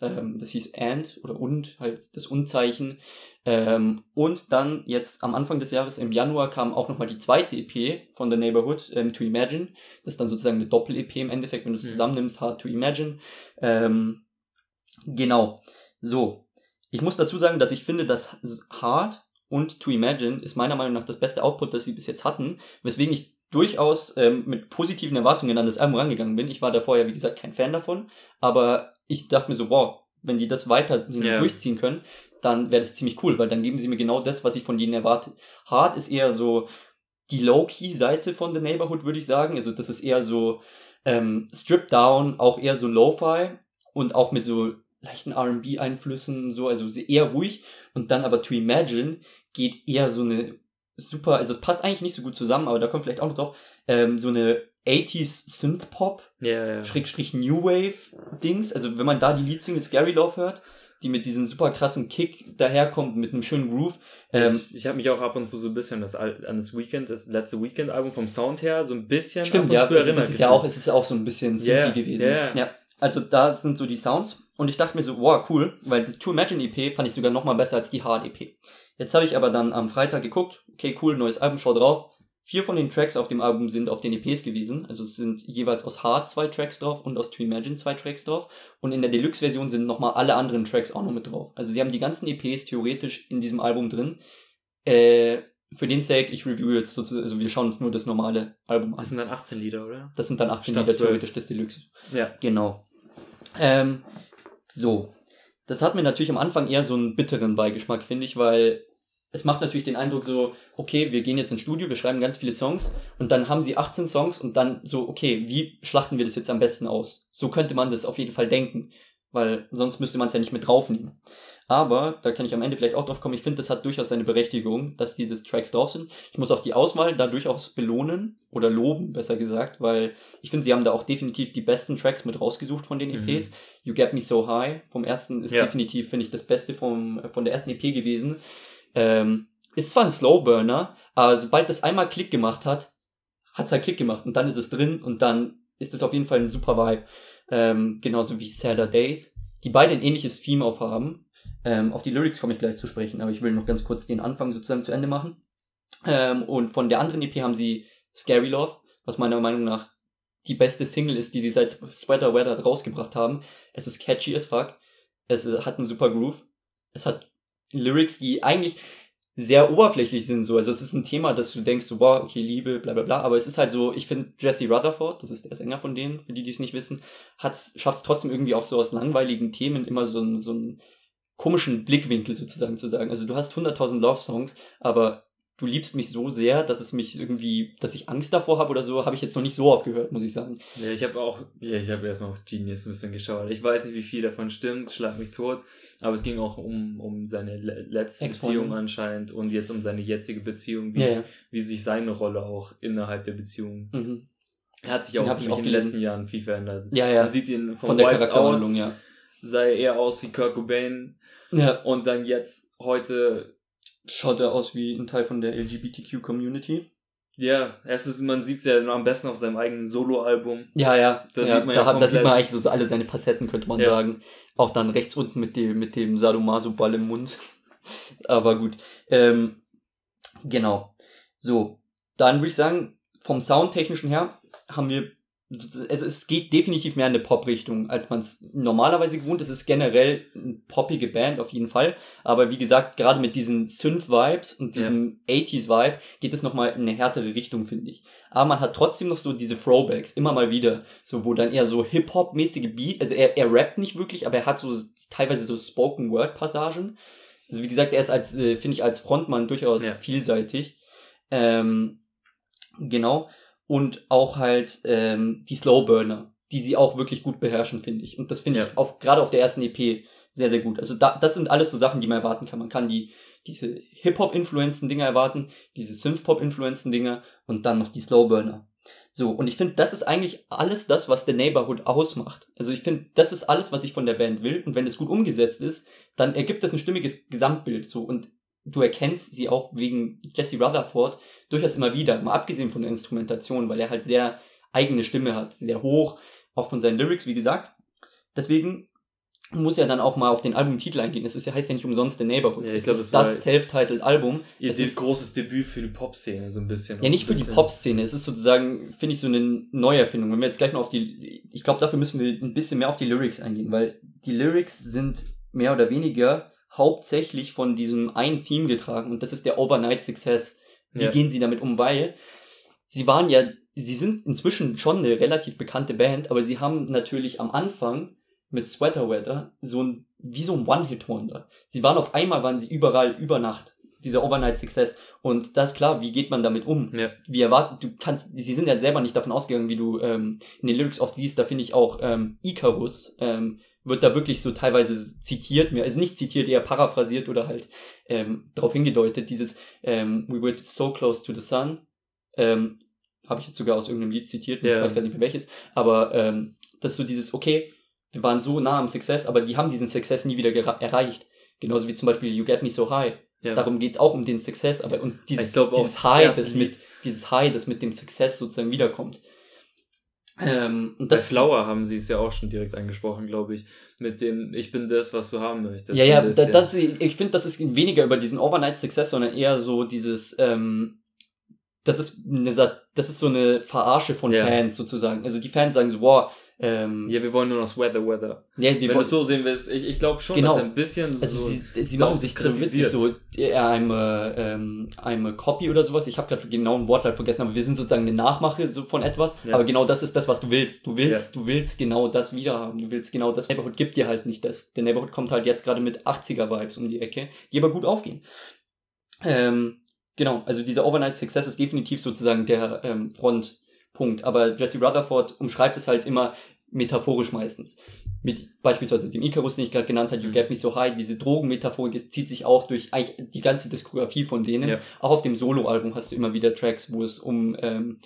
Ähm, das hieß And oder Und, halt das Unzeichen. Ähm, und dann jetzt am Anfang des Jahres, im Januar, kam auch nochmal die zweite EP von The Neighborhood, ähm, To Imagine. Das ist dann sozusagen eine Doppel-EP im Endeffekt, wenn du es Mhm. zusammennimmst, Hard to Imagine. Ähm, genau. So. Ich muss dazu sagen, dass ich finde, dass Hard und To Imagine ist meiner Meinung nach das beste Output, das sie bis jetzt hatten, weswegen ich durchaus ähm, mit positiven Erwartungen an das Album rangegangen bin. Ich war davor ja, wie gesagt, kein Fan davon, aber ich dachte mir so, wow, wenn die das weiterhin Ja. durchziehen können, dann wäre das ziemlich cool, weil dann geben sie mir genau das, was ich von denen erwarte. Hard ist eher so die Low-Key-Seite von The Neighborhood, würde ich sagen. Also das ist eher so ähm, Strip Down, auch eher so Lo-Fi und auch mit so leichten R&B-Einflüssen, so, also eher ruhig. Und dann aber To Imagine geht eher so eine super, also es passt eigentlich nicht so gut zusammen, aber da kommt vielleicht auch noch drauf, ähm, so eine 80s Synth-Pop, Ja, ja. Schrägstrich New Wave Dings. Also wenn man da die Leadsingle Scary Love hört, die mit diesem super krassen Kick daherkommt, mit einem schönen Groove. Ähm, ich ich habe mich auch ab und zu so ein bisschen das, an das Weekend, das letzte Weekend-Album vom Sound her, so ein bisschen stimmt, ja, zu also erinnert. das ist ja auch, es ist ja auch so ein bisschen Ja, Synthy gewesen. ja. ja. Also da sind so die Sounds und ich dachte mir so, wow, cool, weil die To Imagine EP fand ich sogar noch mal besser als die Hard EP. Jetzt habe ich aber dann am Freitag geguckt, okay, cool, neues Album, schau drauf. Vier von den Tracks auf dem Album sind auf den EPs gewesen. Also es sind jeweils aus Hard zwei Tracks drauf und aus To Imagine zwei Tracks drauf. Und in der Deluxe-Version sind nochmal alle anderen Tracks auch noch mit drauf. Also sie haben die ganzen EPs theoretisch in diesem Album drin. Äh, für den Sake, ich review jetzt sozusagen, also wir schauen uns nur das normale Album an. Das sind dann 18 Lieder, oder? Das sind dann 18 Statt Lieder 12. theoretisch des Deluxe. Ja. Genau. Ähm, so. Das hat mir natürlich am Anfang eher so einen bitteren Beigeschmack, finde ich, weil es macht natürlich den Eindruck so, okay, wir gehen jetzt ins Studio, wir schreiben ganz viele Songs und dann haben sie 18 Songs und dann so, okay, wie schlachten wir das jetzt am besten aus? So könnte man das auf jeden Fall denken, weil sonst müsste man es ja nicht mit draufnehmen. Aber, da kann ich am Ende vielleicht auch drauf kommen, ich finde, das hat durchaus seine Berechtigung, dass diese Tracks drauf sind. Ich muss auch die Auswahl da durchaus belohnen oder loben, besser gesagt, weil ich finde, sie haben da auch definitiv die besten Tracks mit rausgesucht von den Mhm. EPs. You Get Me So High vom ersten ist Ja. definitiv, finde ich, das Beste vom, von der ersten EP gewesen. Ähm, ist zwar ein Slowburner, aber sobald das einmal Klick gemacht hat, hat's halt Klick gemacht und dann ist es drin und dann ist es auf jeden Fall ein super Vibe. Ähm, genauso wie Sadder Days, die beide ein ähnliches Theme aufhaben. Ähm, auf die Lyrics komme ich gleich zu sprechen, aber ich will noch ganz kurz den Anfang sozusagen zu Ende machen. Ähm, und von der anderen EP haben sie Scary Love, was meiner Meinung nach die beste Single ist, die sie seit Sweater Weather rausgebracht haben. Es ist catchy as fuck. Es äh, hat einen super Groove. Es hat Lyrics, die eigentlich sehr oberflächlich sind, so. Also es ist ein Thema, dass du denkst, so, wow, okay, Liebe, bla bla bla. Aber es ist halt so, ich finde, Jesse Rutherford, das ist der Sänger von denen, für die, die es nicht wissen, schafft es trotzdem irgendwie auch so aus langweiligen Themen immer so einen, so einen komischen Blickwinkel sozusagen zu sagen. Also du hast 100.000 Love-Songs, aber du liebst mich so sehr, dass es mich irgendwie, dass ich Angst davor habe oder so, habe ich jetzt noch nicht so oft gehört, muss ich sagen. Ja, ich habe auch, ja, ich habe erstmal auf Genius ein bisschen geschaut. Ich weiß nicht, wie viel davon stimmt, schlag mich tot, aber es ging auch um, um seine le letzte Beziehung anscheinend und jetzt um seine jetzige Beziehung, wie, ja, ja. wie sich seine Rolle auch innerhalb der Beziehung. Mhm. Er hat sich auch, ziemlich auch in den letzten Jahren viel verändert. Ja, ja. Man sieht ihn von der Charakterhandlung, ja. Sei eher aus wie Kurt Cobain. Ja. Und dann jetzt heute schaut er aus wie ein Teil von der LGBTQ-Community. Ja, ist, man sieht es ja am besten auf seinem eigenen Soloalbum. Ja, ja. Da, ja, sieht, man da, ja da sieht man eigentlich so, so alle seine Facetten, könnte man ja. sagen. Auch dann rechts unten mit dem, mit dem Sadomaso-Ball im Mund. Aber gut. Ähm, genau. So. Dann würde ich sagen, vom Soundtechnischen her haben wir also es geht definitiv mehr in eine Pop-Richtung, als man es normalerweise gewohnt ist. Es ist generell eine poppige Band auf jeden Fall. Aber wie gesagt, gerade mit diesen Synth-Vibes und diesem ja. 80s-Vibe geht es nochmal in eine härtere Richtung, finde ich. Aber man hat trotzdem noch so diese Throwbacks, immer mal wieder, so wo dann eher so Hip-Hop-mäßige Beat, also er, er rappt nicht wirklich, aber er hat so teilweise so Spoken-Word-Passagen. Also wie gesagt, er ist als, äh, finde ich, als Frontmann durchaus ja. vielseitig. Ähm, genau und auch halt ähm, die Slowburner, die sie auch wirklich gut beherrschen, finde ich. Und das finde ja. ich auch gerade auf der ersten EP sehr, sehr gut. Also da, das sind alles so Sachen, die man erwarten kann. Man kann die diese Hip-Hop-Influenzen-Dinger erwarten, diese Synth-Pop-Influenzen-Dinger und dann noch die Slowburner. So, und ich finde, das ist eigentlich alles das, was der Neighborhood ausmacht. Also ich finde, das ist alles, was ich von der Band will. Und wenn es gut umgesetzt ist, dann ergibt das ein stimmiges Gesamtbild. So, und du erkennst sie auch wegen Jesse Rutherford durchaus immer wieder, mal abgesehen von der Instrumentation, weil er halt sehr eigene Stimme hat, sehr hoch, auch von seinen Lyrics, wie gesagt. Deswegen muss er dann auch mal auf den Albumtitel eingehen. Es ist ja, heißt ja nicht umsonst The Neighborhood. Ja, ich glaube, es ist das self-titled Album. Ihr seht großes Debüt für die Pop-Szene, so ein bisschen. Ja, nicht für die Pop-Szene. Es ist sozusagen, finde ich, so eine Neuerfindung. Wenn wir jetzt gleich noch auf die, ich glaube, dafür müssen wir ein bisschen mehr auf die Lyrics eingehen, weil die Lyrics sind mehr oder weniger hauptsächlich von diesem einen Theme getragen und das ist der Overnight Success. Wie ja. gehen sie damit um? Weil sie waren ja, sie sind inzwischen schon eine relativ bekannte Band, aber sie haben natürlich am Anfang mit Sweater Weather so ein, wie so ein One-Hit-Wonder. Sie waren auf einmal, waren sie überall über Nacht. Dieser Overnight Success. Und das ist klar, wie geht man damit um? Ja. Wie erwartet, du kannst, sie sind ja selber nicht davon ausgegangen, wie du ähm, in den Lyrics oft siehst, da finde ich auch ähm, Icarus, ähm, wird da wirklich so teilweise zitiert, mir also nicht zitiert, eher paraphrasiert oder halt ähm, darauf hingedeutet, dieses ähm, We were so close to the sun, ähm, habe ich jetzt sogar aus irgendeinem Lied zitiert, yeah. ich weiß gar nicht mehr welches, aber ähm, das ist so dieses, okay, wir waren so nah am Success, aber die haben diesen Success nie wieder erreicht. Genauso wie zum Beispiel You Get Me So High. Ja. Darum geht's auch um den Success, aber und dieses, dieses High, das mit, dieses High, das mit dem Success sozusagen wiederkommt. Ähm, und das Bei Flower haben sie es ja auch schon direkt angesprochen, glaube ich. Mit dem, ich bin das, was du haben möchtest. Ja, ja, das, das, ich finde, das ist weniger über diesen Overnight Success, sondern eher so dieses, ähm, das ist eine, das ist so eine Verarsche von ja. Fans sozusagen. Also die Fans sagen so, wow, ähm, ja, wir wollen nur noch Weather, Weather. Ja, Wenn du es so sehen willst, ich, ich glaube schon, genau. dass ein bisschen also so sie, sie machen sich kritisiert so, I'm a, ähm, I'm a copy oder sowas. Ich habe gerade genau ein Wortlaut vergessen, aber wir sind sozusagen eine Nachmache so von etwas. Ja. Aber genau das ist das, was du willst. Du willst, ja. du willst genau das wieder haben. Du willst genau das. Neighborhood gibt dir halt nicht das. Der Neighborhood kommt halt jetzt gerade mit 80er Vibes um die Ecke, die aber gut aufgehen. Ähm, genau, also dieser Overnight Success ist definitiv sozusagen der ähm, Front Punkt. Aber Jesse Rutherford umschreibt es halt immer metaphorisch meistens. Mit beispielsweise dem Icarus, den ich gerade genannt habe, You mhm. Get Me So High, diese Drogenmetaphorik, es zieht sich auch durch eigentlich die ganze Diskografie von denen. Ja. Auch auf dem Soloalbum hast du immer wieder Tracks, wo es um, ähm,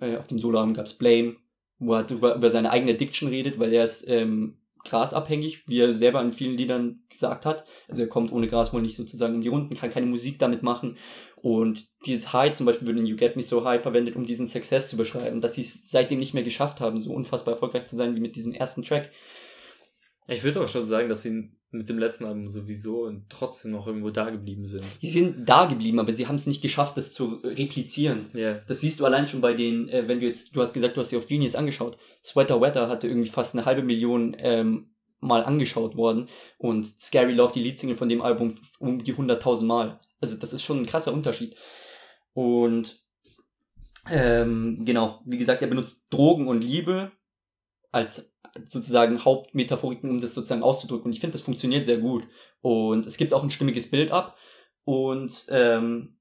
äh, auf dem Soloalbum gab's Blame, wo er über, über seine eigene Addiction redet, weil er ist ähm, grasabhängig, wie er selber in vielen Liedern gesagt hat. Also er kommt ohne Gras wohl nicht sozusagen in die Runden, kann keine Musik damit machen. Und dieses High zum Beispiel wird in You Get Me So High verwendet, um diesen Success zu beschreiben, dass sie es seitdem nicht mehr geschafft haben, so unfassbar erfolgreich zu sein wie mit diesem ersten Track. Ich würde aber schon sagen, dass sie mit dem letzten Album sowieso trotzdem noch irgendwo da geblieben sind. Die sind da geblieben, aber sie haben es nicht geschafft, das zu replizieren. Yeah. Das siehst du allein schon bei den, äh, wenn du jetzt, du hast gesagt, du hast dir auf Genius angeschaut. Sweater Weather hatte irgendwie fast eine halbe Million ähm, Mal angeschaut worden und Scary Love, die Leadsingle von dem Album, um die 100.000 Mal. Also das ist schon ein krasser Unterschied. Und ähm, genau, wie gesagt, er benutzt Drogen und Liebe als sozusagen Hauptmetaphoriken, um das sozusagen auszudrücken. Und ich finde, das funktioniert sehr gut. Und es gibt auch ein stimmiges Bild ab. Und, ähm,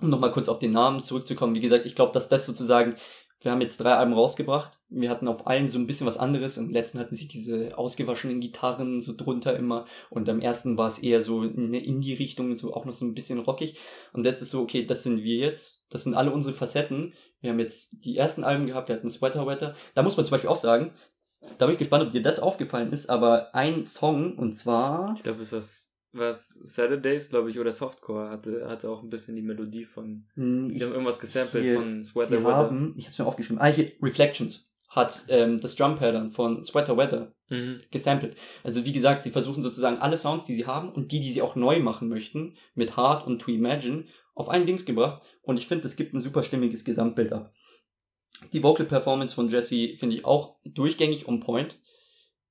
um nochmal kurz auf den Namen zurückzukommen, wie gesagt, ich glaube, dass das sozusagen, wir haben jetzt drei Alben rausgebracht, wir hatten auf allen so ein bisschen was anderes, im letzten hatten sie diese ausgewaschenen Gitarren so drunter immer und am ersten war es eher so eine Indie-Richtung, so auch noch so ein bisschen rockig und jetzt ist so, okay, das sind wir jetzt, das sind alle unsere Facetten, wir haben jetzt die ersten Alben gehabt, wir hatten Sweater Wetter, da muss man zum Beispiel auch sagen, da bin ich gespannt, ob dir das aufgefallen ist, aber ein Song und zwar... Ich glaube, es war was Saturdays, glaube ich, oder Softcore hatte, hatte auch ein bisschen die Melodie von. Hm, Die ich, haben irgendwas gesampelt von Sweater sie Weather. haben, ich hab's mir aufgeschrieben, ah, hier, Reflections hat ähm, das Drum Pattern von Sweater Weather Mhm. gesampelt. Also wie gesagt, sie versuchen sozusagen alle Sounds, die sie haben und die, die sie auch neu machen möchten, mit Hard und To Imagine, auf ein Dings gebracht. Und ich finde, es gibt ein super stimmiges Gesamtbild ab. Die Vocal Performance von Jesse finde ich auch durchgängig on point.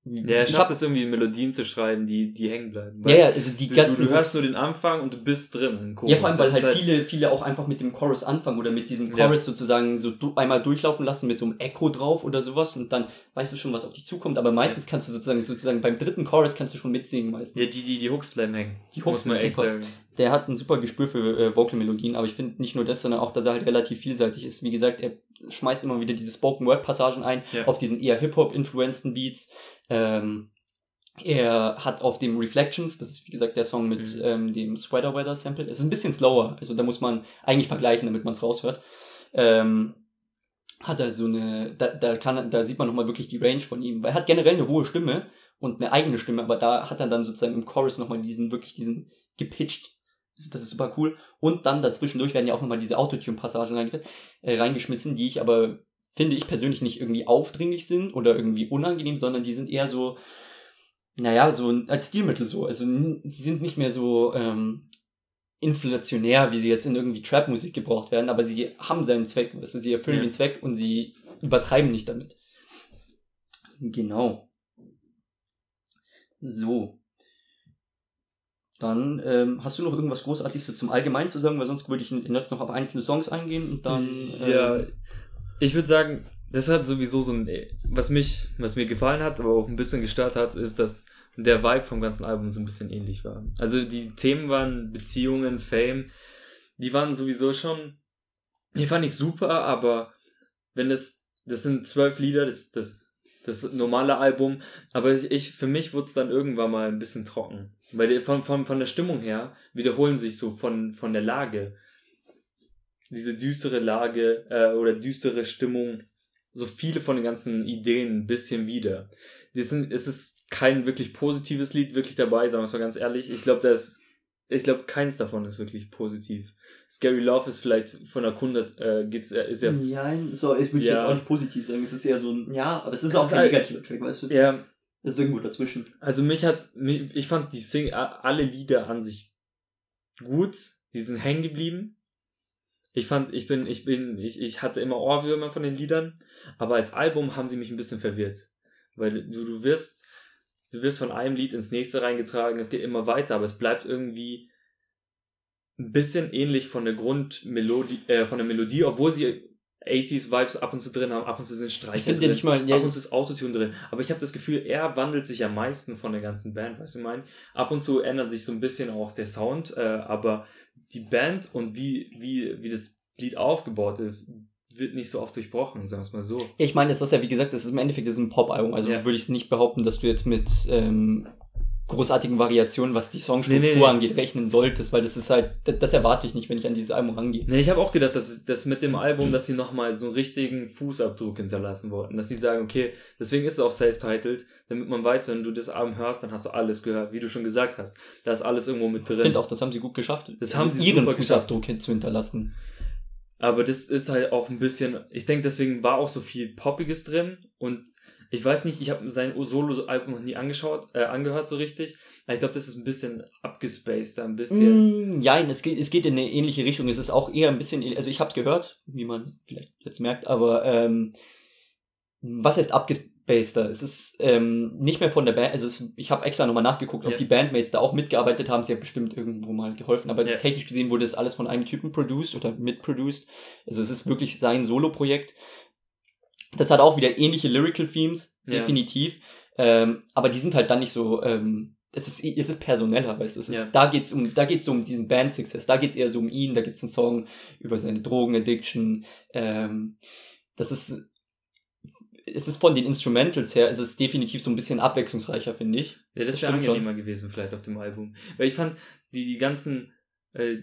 Ja, er schafft es irgendwie Melodien zu schreiben, die, die hängen bleiben. ja, ja, also die du, ganzen du, du hörst nur den Anfang und du bist drin. Ja, vor allem, weil ist halt viele, viele auch einfach mit dem Chorus anfangen oder mit diesem Ja. Chorus sozusagen so du einmal durchlaufen lassen mit so einem Echo drauf oder sowas und dann weißt du schon, was auf dich zukommt, aber meistens kannst du sozusagen, sozusagen beim dritten Chorus kannst du schon mitsingen meistens. Ja, die, die, die Hooks bleiben hängen. Die Hooks muss man sind echt super. sagen. Der hat ein super Gespür für äh, Vocal-Melodien, aber ich finde nicht nur das, sondern auch, dass er halt relativ vielseitig ist. Wie gesagt, er schmeißt immer wieder diese Spoken-Word-Passagen ein, Ja. auf diesen eher Hip-Hop-influenceden Beats. Ähm, er hat auf dem Reflections, das ist wie gesagt der Song mit Mhm. ähm, dem Sweater Weather Sample, es ist ein bisschen slower, also da muss man eigentlich vergleichen, damit man es raushört. Ähm, hat er so eine, da, da kann, da sieht man nochmal wirklich die Range von ihm, weil er hat generell eine hohe Stimme und eine eigene Stimme, aber da hat er dann sozusagen im Chorus nochmal diesen, wirklich diesen gepitcht. Das ist- super cool. Und dann dazwischendurch werden ja auch nochmal diese Autotune-Passagen reinge äh, reingeschmissen, die ich aber, finde ich persönlich nicht irgendwie aufdringlich sind oder irgendwie unangenehm, sondern die sind eher so, naja, so als Stilmittel so. Also sie sind nicht mehr so ähm, inflationär, wie sie jetzt in irgendwie Trap-Musik gebraucht werden, aber sie haben seinen Zweck, also sie erfüllen Ja. den Zweck und sie übertreiben nicht damit. Genau. So. Dann ähm, hast du noch irgendwas Großartiges so zum Allgemeinen zu sagen, weil sonst würde ich jetzt noch auf einzelne Songs eingehen und dann. Ja, ähm, ich würde sagen, das hat sowieso so ein, was mich, was mir gefallen hat, aber auch ein bisschen gestört hat, ist, dass der Vibe vom ganzen Album so ein bisschen ähnlich war. Also die Themen waren Beziehungen, Fame, die waren sowieso schon, die fand ich super, aber wenn das, das sind zwölf Lieder, das, das, das normale Album, aber ich, ich für mich wurde es dann irgendwann mal ein bisschen trocken. Weil die, von, von, von der Stimmung her wiederholen sich so von, von der Lage diese düstere Lage äh, oder düstere Stimmung, so viele von den ganzen Ideen ein bisschen wieder. Das sind, es ist kein wirklich positives Lied wirklich dabei, sagen wir es mal ganz ehrlich. Ich glaube, das, ich glaube, keins davon ist wirklich positiv. Scary Love ist vielleicht von der Kunde, äh, geht's, äh, ist ja, Ja, so, ich würde Ja. jetzt auch nicht positiv sagen. Es ist eher so ein, ja, aber es ist Es auch ist kein halt- negativer Track, weißt du? ja, ist irgendwo dazwischen. also mich hat, ich fand die Sing, alle Lieder an sich gut, die sind hängen geblieben. Ich fand, ich bin, ich bin, ich, ich hatte immer Ohrwürmer von den Liedern, aber als Album haben sie mich ein bisschen verwirrt. Weil du, du wirst, du wirst von einem Lied ins nächste reingetragen, es geht immer weiter, aber es bleibt irgendwie ein bisschen ähnlich von der Grundmelodie, äh, von der Melodie, obwohl sie 80s Vibes ab und zu drin haben, ab und zu sind finde drin, ja nicht mal, ja, ab und zu ist Autotune drin. Aber ich habe das Gefühl, er wandelt sich am meisten von der ganzen Band, weißt du, ich mein? Ab und zu ändert sich so ein bisschen auch der Sound, äh, aber die Band und wie, wie, wie das Lied aufgebaut ist, wird nicht so oft durchbrochen, sagen wir es mal so. ich meine, das ist ja, wie gesagt, das ist im Endeffekt das ist ein Pop-Album. Also Ja. würde ich nicht behaupten, dass du jetzt mit ähm, großartigen Variationen, was die Songstruktur Nee, nee, nee. angeht, rechnen solltest, weil das ist halt, das, das erwarte ich nicht, wenn ich an dieses Album rangehe. Nee, ich habe auch gedacht, dass, dass mit dem Album, dass sie nochmal so einen richtigen Fußabdruck hinterlassen wollten. Dass sie sagen, okay, deswegen ist es auch self-titled, damit man weiß, wenn du das Album hörst, dann hast du alles gehört, wie du schon gesagt hast. Da ist alles irgendwo mit Ich drin. finde auch, das haben sie gut geschafft. Das haben sie ihren Fußabdruck hin zu hinterlassen. Aber das ist halt auch ein bisschen, ich denke, deswegen war auch so viel Poppiges drin und ich weiß nicht, ich habe sein Solo-Album noch nie angeschaut, äh, angehört so richtig. Ich glaube, das ist ein bisschen abgespaced, ein bisschen. Mm, Nein, es geht, es geht in eine ähnliche Richtung. Es ist auch eher ein bisschen, also ich habe es gehört, wie man vielleicht jetzt merkt, aber ähm, was heißt abgespaceder? Es ist ähm, nicht mehr von der Band, also es, ich habe extra nochmal nachgeguckt, ob Ja. die Bandmates da auch mitgearbeitet haben. Sie haben bestimmt irgendwo mal geholfen, aber Ja. technisch gesehen wurde es alles von einem Typen produced oder mitproduced. Also es ist wirklich sein Solo-Projekt. Das hat auch wieder ähnliche Lyrical Themes, Ja. definitiv. Ähm, aber die sind halt dann nicht so ähm, es ist, es ist personeller, weißt du, es ist, Ja. da geht's um, da geht's um diesen Band-Success, da geht's eher so um ihn, da gibt's einen Song über seine Drogen-Addiction, ähm, das ist, es ist von den Instrumentals her, es ist definitiv so ein bisschen abwechslungsreicher, finde ich. Ja, das Das wäre stimmt schon. angenehmer gewesen vielleicht auf dem Album. Weil ich fand, die, die ganzen, äh,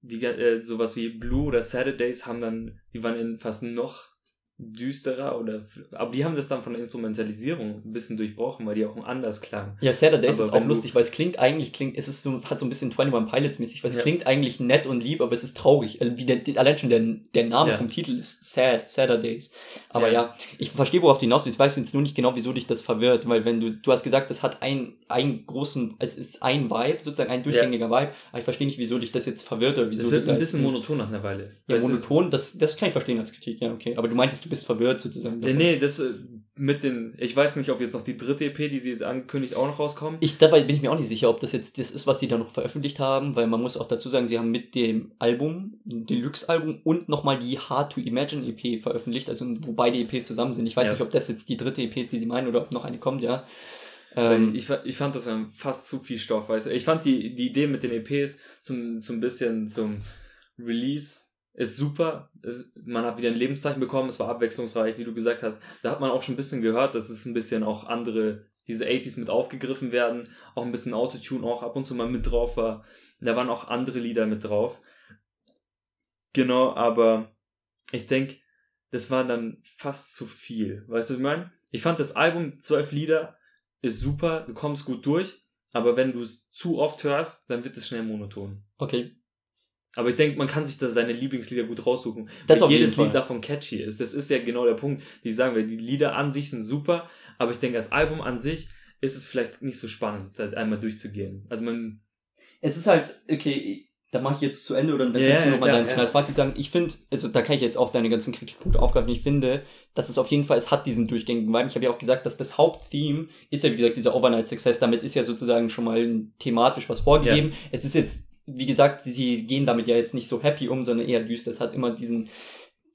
die, äh, sowas wie Blue oder Saturdays haben dann, die waren in fast noch düsterer oder, aber die haben das dann von der Instrumentalisierung ein bisschen durchbrochen, weil die auch anders klangen. Ja, Saturdays Aber ist auch lustig, weil es klingt eigentlich, klingt, es ist so, hat so ein bisschen 21 Pilots mäßig, weil es Ja. klingt eigentlich nett und lieb, aber es ist traurig. Also wie der, allein schon der, der Name Ja. vom Titel ist Sad, Saturdays. Aber Ja. ja, ich verstehe, worauf du hinaus willst. Ich weiß jetzt nur nicht genau, wieso dich das verwirrt, weil wenn du, du hast gesagt, es hat einen, einen großen, es ist ein Vibe, sozusagen ein durchgängiger Vibe, aber ich verstehe nicht, wieso dich das jetzt verwirrt oder wieso Es du wird ein bisschen monoton nach einer Weile. Ja, monoton, das, das kann ich verstehen als Kritik, ja, okay. Aber du meintest, du bist verwirrt sozusagen. Nee, davon. nee, das äh, mit den, ich weiß nicht, ob jetzt noch die dritte EP, die sie jetzt angekündigt, auch noch rauskommt. Ich, dabei bin ich mir auch nicht sicher, ob das jetzt das ist, was sie da noch veröffentlicht haben, weil man muss auch dazu sagen, sie haben mit dem Album, Deluxe-Album und nochmal die Hard to Imagine EP veröffentlicht, also wo beide EPs zusammen sind. Ich weiß Ja. nicht, ob das jetzt die dritte EP ist, die sie meinen, oder ob noch eine kommt, ja. Ähm, ich, ich fand das fast zu viel Stoff, weißt du. Ich fand die, die Idee mit den EPs zum, zum bisschen zum Release ist super. Man hat wieder ein Lebenszeichen bekommen, es war abwechslungsreich, wie du gesagt hast. Da hat man auch schon ein bisschen gehört, dass es ein bisschen auch andere, diese 80s mit aufgegriffen werden. Auch ein bisschen Autotune auch ab und zu mal mit drauf war. Da waren auch andere Lieder mit drauf. Genau, aber ich denke, das war dann fast zu viel. Weißt du, was ich meine? Ich fand das Album, zwölf Lieder, ist super, du kommst gut durch, aber wenn du es zu oft hörst, dann wird es schnell monoton. okay. Aber ich denke, man kann sich da seine Lieblingslieder gut raussuchen. Das weil jedes. Lied davon catchy ist. Das ist ja genau der Punkt, die sagen wir, die Lieder an sich sind super, aber ich denke, das Album an sich ist es vielleicht nicht so spannend, da einmal durchzugehen. Also man, Es ist halt, okay, da mache ich jetzt zu Ende oder dann kannst du nochmal klar, dein ja. finales Fazit sagen. Ich finde, also da kann ich jetzt auch deine ganzen Kritikpunkte aufgreifen. Ich finde, dass es auf jeden Fall, es hat diesen durchgängigen Vibe. Ich habe ja auch gesagt, dass das Haupttheme ist ja, wie gesagt, dieser Overnight Success. Damit ist ja sozusagen schon mal thematisch was vorgegeben. Es ist jetzt, wie gesagt, sie gehen damit ja jetzt nicht so happy um, sondern eher düster. Es hat immer diesen,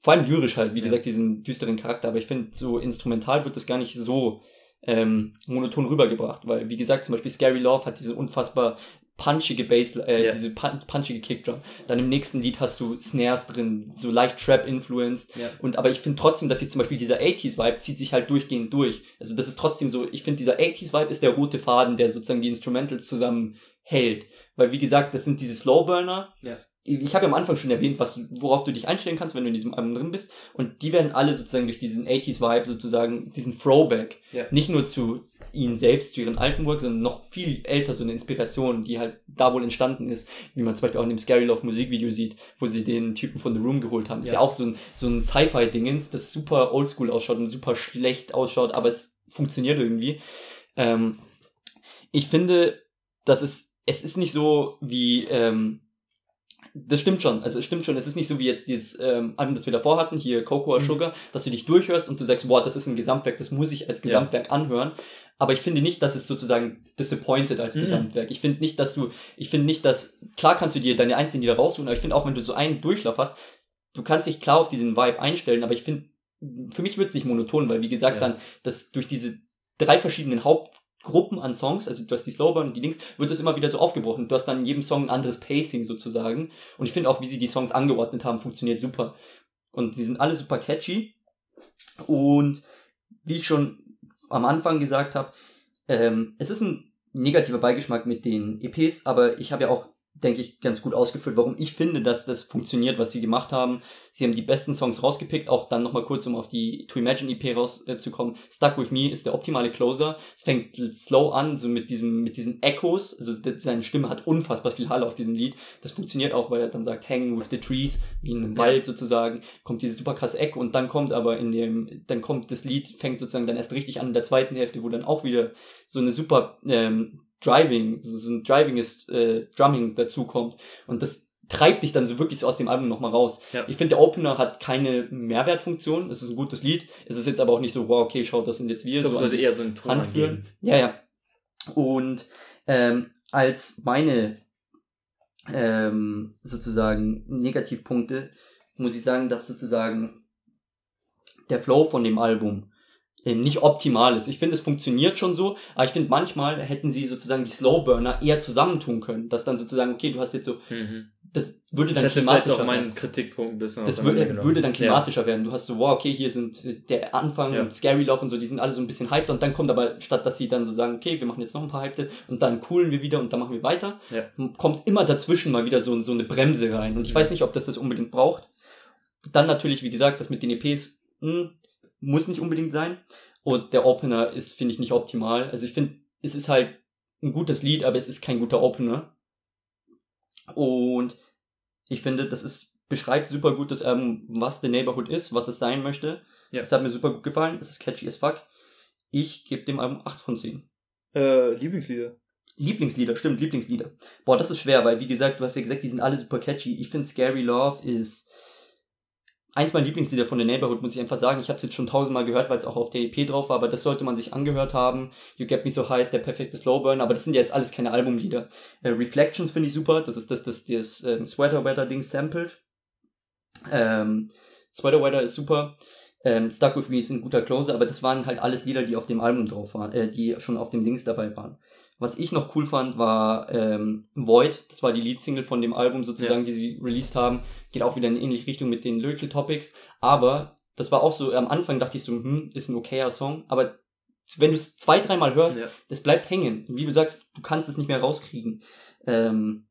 vor allem lyrisch halt, wie Ja. gesagt, diesen düsteren Charakter. Aber ich finde, so instrumental wird das gar nicht so ähm, monoton rübergebracht, weil, wie gesagt, zum Beispiel Scary Love hat diese unfassbar punchige Bass, äh, Ja. diese pun punchige Kickdrum. Dann im nächsten Lied hast du Snares drin, so leicht Trap-influenced. ja. Und aber ich finde trotzdem, dass sich zum Beispiel dieser 80s-Vibe zieht sich halt durchgehend durch. Also das ist trotzdem so, ich finde dieser 80s-Vibe ist der rote Faden, der sozusagen die Instrumentals zusammen hält. Weil wie gesagt, das sind diese Slowburner. Ja. Ich habe ja am Anfang schon erwähnt, was, worauf du dich einstellen kannst, wenn du in diesem Album drin bist. Und die werden alle sozusagen durch diesen 80s-Vibe sozusagen, diesen Throwback, Ja. nicht nur zu ihnen selbst, zu ihren alten Work, sondern noch viel älter, so eine Inspiration, die halt da wohl entstanden ist, wie man zum Beispiel auch in dem Scary Love Musikvideo sieht, wo sie den Typen von The Room geholt haben. Ist Ja. ja auch so ein, so ein Sci-Fi-Dingens, das super oldschool ausschaut und super schlecht ausschaut, aber es funktioniert irgendwie. Ähm, ich finde, dass es, es ist nicht so wie, ähm, das stimmt schon, also es stimmt schon, es ist nicht so wie jetzt dieses ähm, Album, das wir davor hatten, hier Cocoa Mhm. Sugar, dass du dich durchhörst und du sagst, boah, das ist ein Gesamtwerk, das muss ich als Gesamtwerk anhören. Aber ich finde nicht, dass es sozusagen disappointed als Mhm. Gesamtwerk. Ich finde nicht, dass du, ich finde nicht, dass, klar kannst du dir deine einzelnen Lieder raussuchen, aber ich finde auch, wenn du so einen Durchlauf hast, du kannst dich klar auf diesen Vibe einstellen, aber ich finde, für mich wird es nicht monoton, weil wie gesagt, Ja. dann, dass durch diese drei verschiedenen Hauptgruppen an Songs, also du hast die Slowburn und die Links, wird das immer wieder so aufgebrochen. Du hast dann in jedem Song ein anderes Pacing sozusagen. Und ich finde auch, wie sie die Songs angeordnet haben, funktioniert super. Und sie sind alle super catchy. Und wie ich schon am Anfang gesagt habe, ähm, es ist ein negativer Beigeschmack mit den EPs, aber ich habe ja auch, denke ich, ganz gut ausgeführt, warum ich finde, dass das funktioniert, was sie gemacht haben. Sie haben die besten Songs rausgepickt, auch dann nochmal kurz, um auf die To Imagine EP rauszukommen. Stuck With Me ist der optimale Closer. Es fängt slow an, so mit diesem, mit diesen Echos. Also seine Stimme hat unfassbar viel Halle auf diesem Lied. Das funktioniert auch, weil er dann sagt, Hanging with the Trees, wie in einem. Wald sozusagen, kommt dieses super krasse Echo und dann kommt aber in dem, dann kommt das Lied, fängt sozusagen dann erst richtig an in der zweiten Hälfte, wo dann auch wieder so eine super ähm, Driving, so, so ein Drivinges äh, Drumming dazu kommt. Und das treibt dich dann so wirklich so aus dem Album nochmal raus. Ja. Ich finde, der Opener hat keine Mehrwertfunktion. Es ist ein gutes Lied. Es ist jetzt aber auch nicht so, wow, okay, schaut, das sind jetzt wir. Ich glaube, so sollte eher so einen Ton anführen. angeben. Ja, ja. Und ähm, als meine ähm, sozusagen Negativpunkte muss ich sagen, dass sozusagen der Flow von dem Album nicht optimal ist. Ich finde, es funktioniert schon so, aber ich finde, manchmal hätten sie sozusagen die Slowburner eher zusammentun können. Dass dann sozusagen, okay, du hast jetzt so, Mhm. das würde dann Das klimatischer werden. mein Kritikpunkt ein bisschen Das würde, auseinandergenommen. würde dann Ja. klimatischer werden. Du hast so, wow, okay, hier sind äh, der Anfang Ja. und Scary Love und so, die sind alle so ein bisschen hyped und dann kommt aber, statt dass sie dann so sagen, okay, wir machen jetzt noch ein paar hyped und dann coolen wir wieder und dann machen wir weiter, Ja. kommt immer dazwischen mal wieder so, so eine Bremse rein. Und ich Mhm. weiß nicht, ob das das unbedingt braucht. Dann natürlich, wie gesagt, das mit den EPs mh, muss nicht unbedingt sein. Und der Opener ist, finde ich, nicht optimal. Also ich finde, es ist halt ein gutes Lied, aber es ist kein guter Opener. Und ich finde, das ist, beschreibt super gut das Album, was The Neighborhood ist, was es sein möchte. Ja. Es hat mir super gut gefallen, es ist catchy as fuck. Ich gebe dem Album 8 von 10. Äh, Lieblingslieder. Lieblingslieder, stimmt, Lieblingslieder. Boah, das ist schwer, weil wie gesagt, du hast ja gesagt, die sind alle super catchy. Ich finde Scary Love ist eins meiner Lieblingslieder von The Neighborhood, muss ich einfach sagen. Ich habe es jetzt schon tausendmal gehört, weil es auch auf der EP drauf war, aber das sollte man sich angehört haben. You Get Me So High ist der perfekte Slowburn, aber das sind ja jetzt alles keine Albumlieder. Äh, Reflections finde ich super, das ist das, das, das ähm, Sweater Weather Ding sampled. Ähm, Sweater Weather ist super. Ähm, Stuck With Me ist ein guter Closer, aber das waren halt alles Lieder, die auf dem Album drauf waren, äh, die schon auf dem Dings dabei waren. Was ich noch cool fand, war ähm, Void. Das war die Leadsingle von dem Album sozusagen, die sie released haben. Geht auch wieder in ähnliche Richtung mit den Lyrical Topics. Aber das war auch so, am Anfang dachte ich so, hm, ist ein okayer Song. Aber wenn du es zwei, dreimal hörst, Ja. das bleibt hängen. Wie du sagst, du kannst es nicht mehr rauskriegen. Ähm,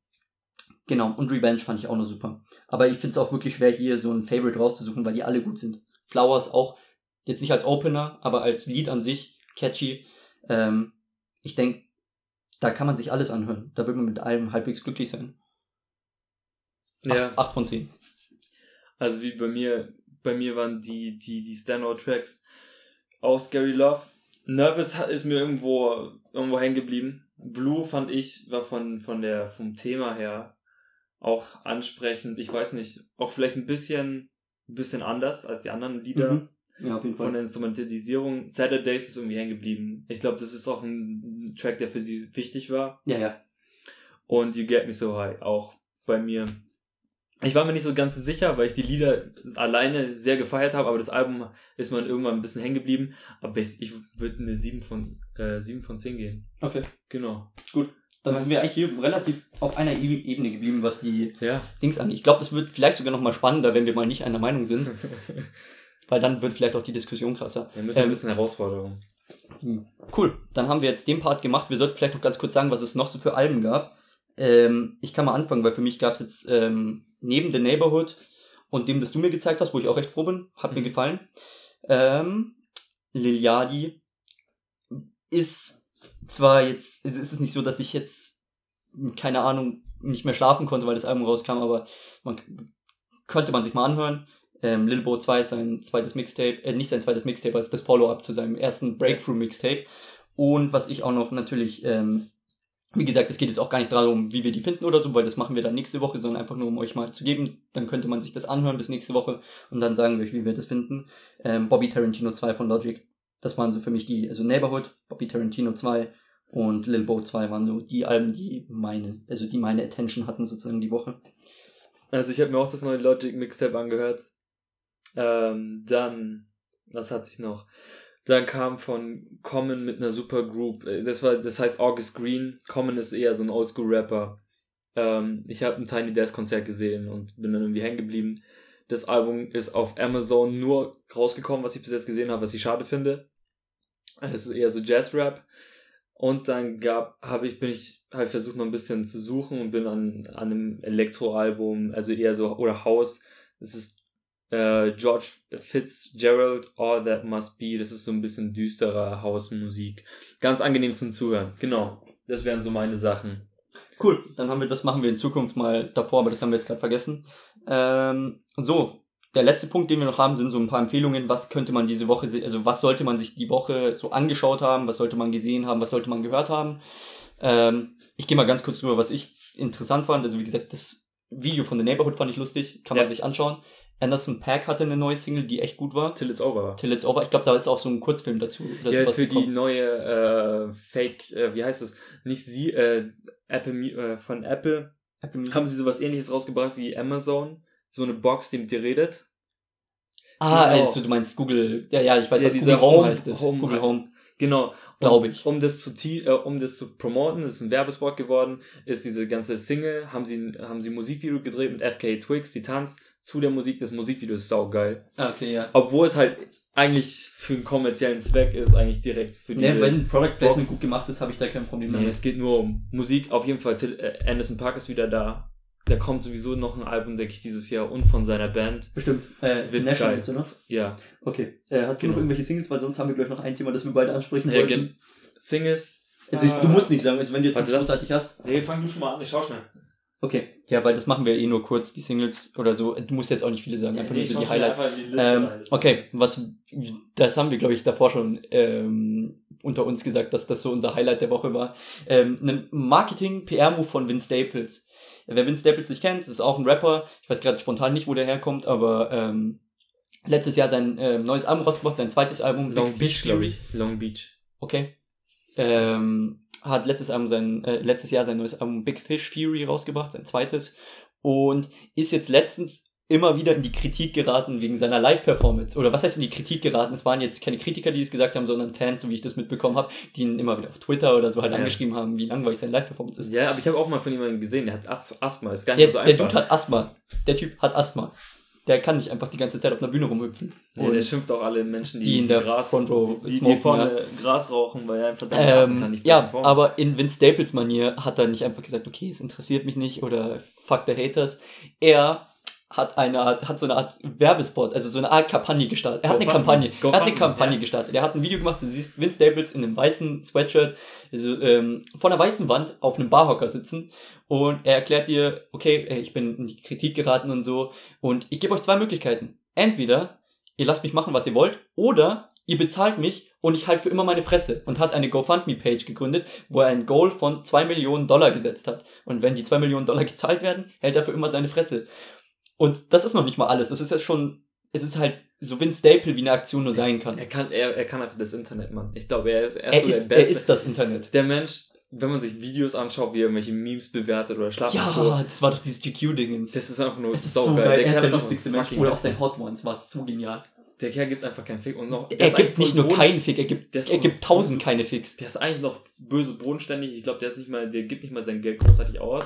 genau, und Revenge fand ich auch noch super. Aber ich finde es auch wirklich schwer, hier so ein Favorite rauszusuchen, weil die alle gut sind. Flowers auch, jetzt nicht als Opener, aber als Lied an sich, catchy. Ähm, ich denke, da kann man sich alles anhören. Da wird man mit allem halbwegs glücklich sein. Ja. 8, acht von 10. Also wie bei mir, bei mir waren die, die, die Standout-Tracks auch Scary Love. Nervous ist mir irgendwo, irgendwo hängen geblieben. Blue fand ich, war von, von der, vom Thema her auch ansprechend. Ich weiß nicht, auch vielleicht ein bisschen, ein bisschen anders als die anderen Lieder. Mhm. Ja, auf jeden Von Fall. der Instrumentalisierung. Saturdays ist irgendwie hängen geblieben. Ich glaube, das ist auch ein Track, der für sie wichtig war. Ja, ja. Und You Get Me So High auch bei mir. Ich war mir nicht so ganz sicher, weil ich die Lieder alleine sehr gefeiert habe, aber das Album ist man irgendwann ein bisschen hängen geblieben. Aber ich, ich würde eine 7 von, äh, 7 von 10 gehen. Okay. Genau. Dann Was- sind wir eigentlich hier relativ auf einer Ebene geblieben, was die Ja. Dings angeht. Ich glaube, das wird vielleicht sogar noch mal spannender, wenn wir mal nicht einer Meinung sind, weil dann wird vielleicht auch die Diskussion krasser. Wir müssen ein Ähm, bisschen Herausforderung. Cool, dann haben wir jetzt den Part gemacht. Wir sollten vielleicht noch ganz kurz sagen, was es noch so für Alben gab. Ähm, ich kann mal anfangen, weil für mich gab es jetzt ähm, neben The Neighborhood und dem, das du mir gezeigt hast, wo ich auch recht froh bin, hat mir Mhm. gefallen. Ähm, Liliadi ist zwar jetzt, es ist nicht so, dass ich jetzt, keine Ahnung, nicht mehr schlafen konnte, weil das Album rauskam, aber man könnte man sich mal anhören. Ähm, Lil Bo 2 ist sein zweites Mixtape, äh, nicht sein zweites Mixtape, aber ist das Follow-up zu seinem ersten Breakthrough-Mixtape. Und was ich auch noch natürlich, ähm, wie gesagt, es geht jetzt auch gar nicht darum, wie wir die finden oder so, weil das machen wir dann nächste Woche, sondern einfach nur, um euch mal zu geben. Dann könnte man sich das anhören bis nächste Woche und dann sagen wir euch, wie wir das finden. Ähm, Bobby Tarantino 2 von Logic. Das waren so für mich die, also Neighborhood, Bobby Tarantino 2 und Lil Bo 2 waren so die Alben, die meine, also die meine Attention hatten sozusagen die Woche. Also ich habe mir auch das neue Logic Mixtape angehört. Ähm, dann, was hat sich noch? Dann kam von Common mit einer Supergroup. Äh, Das war, das heißt August Green. Common ist eher so ein Oldschool-Rapper. Ähm, ich habe ein Tiny Desk Konzert gesehen und bin dann irgendwie hängen geblieben. Das Album ist auf Amazon nur rausgekommen, was ich bis jetzt gesehen habe, was ich schade finde. Es ist eher so Jazz-Rap. Und dann gab, habe ich, bin ich, habe ich versucht noch ein bisschen zu suchen und bin an, an einem Elektroalbum, also eher so, oder House. Das ist äh, George Fitzgerald, All That Must Be. Das ist so ein bisschen düsterer Hausmusik. Ganz angenehm zum Zuhören. Genau. Das wären so meine Sachen. Cool, dann haben wir, das machen wir in Zukunft mal davor, aber das haben wir jetzt gerade vergessen. Ähm, so, der letzte Punkt, den wir noch haben, sind so ein paar Empfehlungen. Was könnte man diese Woche, also was sollte man sich die Woche so angeschaut haben, was sollte man gesehen haben, was sollte man gehört haben. Ähm, ich gehe mal ganz kurz drüber, was ich interessant fand. Also wie gesagt, das Video von The Neighborhood fand ich lustig, kann man Ja. sich anschauen. Anderson Pack hatte eine neue Single, die echt gut war. Till It's Over. Till It's Over. Ich glaube, da ist auch so ein Kurzfilm dazu. Ja, für die gekommen. neue äh, Fake, äh, wie heißt es? Nicht sie, äh, Apple, äh, von Apple Apple haben sie sowas ähnliches rausgebracht wie Amazon. So eine Box, die mit dir redet. Ah, Genau. also du meinst Google, ja, ja, ich weiß, Ja, was dieser Google Home, Home- heißt es. Home- Google Home. Genau. Glaub Und ich. Um das zu äh, um das zu promoten, das ist ein Werbespot geworden, ist diese ganze Single, haben sie haben sie ein Musikvideo gedreht mit FK Twigs, die tanzt zu der Musik, das Musikvideo ist saugeil. Ah, okay, ja. Obwohl es halt eigentlich für einen kommerziellen Zweck ist, eigentlich direkt für die. Ne, wenn Product Placement gut gemacht ist, habe ich da kein Problem nee, damit. es geht nur um Musik. Auf jeden Fall, äh, Anderson Park ist wieder da. Da kommt sowieso noch ein Album, denke ich, dieses Jahr und von seiner Band. Bestimmt. Äh, Wird National, ne? Ja. Okay. Äh, hast du Genau. noch irgendwelche Singles? Weil sonst haben wir gleich noch ein Thema, das wir beide ansprechen ja wollten. gen- Singles. Also ich, du musst nicht sagen, also wenn du jetzt das- großartig hast. Nee, fang du schon mal an, ich schau schnell. Okay. Ja, weil das machen wir eh nur kurz, die Singles oder so. Du musst jetzt auch nicht viele sagen, einfach nur so die Highlights. Ähm, okay, was, das haben wir, glaube ich, davor schon ähm, unter uns gesagt, dass das so unser Highlight der Woche war. Ähm, ein Marketing-PR-Move von Vince Staples. Wer Vince Staples nicht kennt, ist auch ein Rapper. Ich weiß gerade spontan nicht, wo der herkommt, aber ähm, letztes Jahr sein ähm, neues Album rausgebracht, sein zweites Album. Long Big Beach, glaube ich. Long Beach. Okay. Ähm, hat letztes, Album sein, äh, letztes Jahr sein neues Album Big Fish Theory rausgebracht, sein zweites. Und ist jetzt letztens immer wieder in die Kritik geraten wegen seiner Live-Performance. Oder was heißt in die Kritik geraten? Es waren jetzt keine Kritiker, die es gesagt haben, sondern Fans, so wie ich das mitbekommen habe, die ihn immer wieder auf Twitter oder so halt Ja. angeschrieben haben, wie langweilig seine Live-Performance ist. Ja, aber ich habe auch mal von jemandem gesehen, der hat As- Asthma. Ist gar nicht Der, so der einfach. Dude hat Asthma. Der Typ hat Asthma. Der kann nicht einfach die ganze Zeit auf einer Bühne rumhüpfen. ja, Und- der schimpft auch alle Menschen, die, die in der Gras, Front Row die, die vorne Gras rauchen, weil er einfach dann kann Ähm, nicht ja, performen. aber in Vince Staples Manier hat er nicht einfach gesagt, okay, es interessiert mich nicht oder fuck the haters. Er hat eine Art, hat so eine Art Werbespot, also so eine Art Kampagne gestartet. Er hat eine GoFundMe. Kampagne, er hat eine Kampagne ja. gestartet. Er hat ein Video gemacht, du siehst Vince Staples in einem weißen Sweatshirt, also ähm, vor einer weißen Wand auf einem Barhocker sitzen und er erklärt dir, okay, ich bin in die Kritik geraten und so und ich gebe euch zwei Möglichkeiten. Entweder ihr lasst mich machen, was ihr wollt, oder ihr bezahlt mich und ich halte für immer meine Fresse und hat eine GoFundMe-Page gegründet, wo er ein Goal von 2 Millionen Dollar gesetzt hat. Und wenn die 2 Millionen Dollar gezahlt werden, hält er für immer seine Fresse. Und das ist noch nicht mal alles. Das ist jetzt schon, es ist halt so Vince Staple, wie eine Aktion nur sein kann. er kann, er, er kann einfach das Internet, Mann. Ich glaube, er ist, er ist Er so ist, der er Beste. ist das Internet. der Mensch, wenn man sich Videos anschaut, wie er irgendwelche Memes bewertet oder Schlaf und Tod, Ja, das war doch dieses GQ-Dingens. das ist einfach nur Es ist so saugeil. geil. Der Er ist der lustigste Mensch. Oder auch sein Hot Ones war so genial. Der Kerl gibt einfach keinen Fick. Und noch, Er gibt nicht nur keinen Fick, er gibt, er gibt tausend keine Ficks. Der ist eigentlich noch böse bodenständig. Ich glaube, der ist nicht mal, der gibt nicht mal sein Geld großartig aus.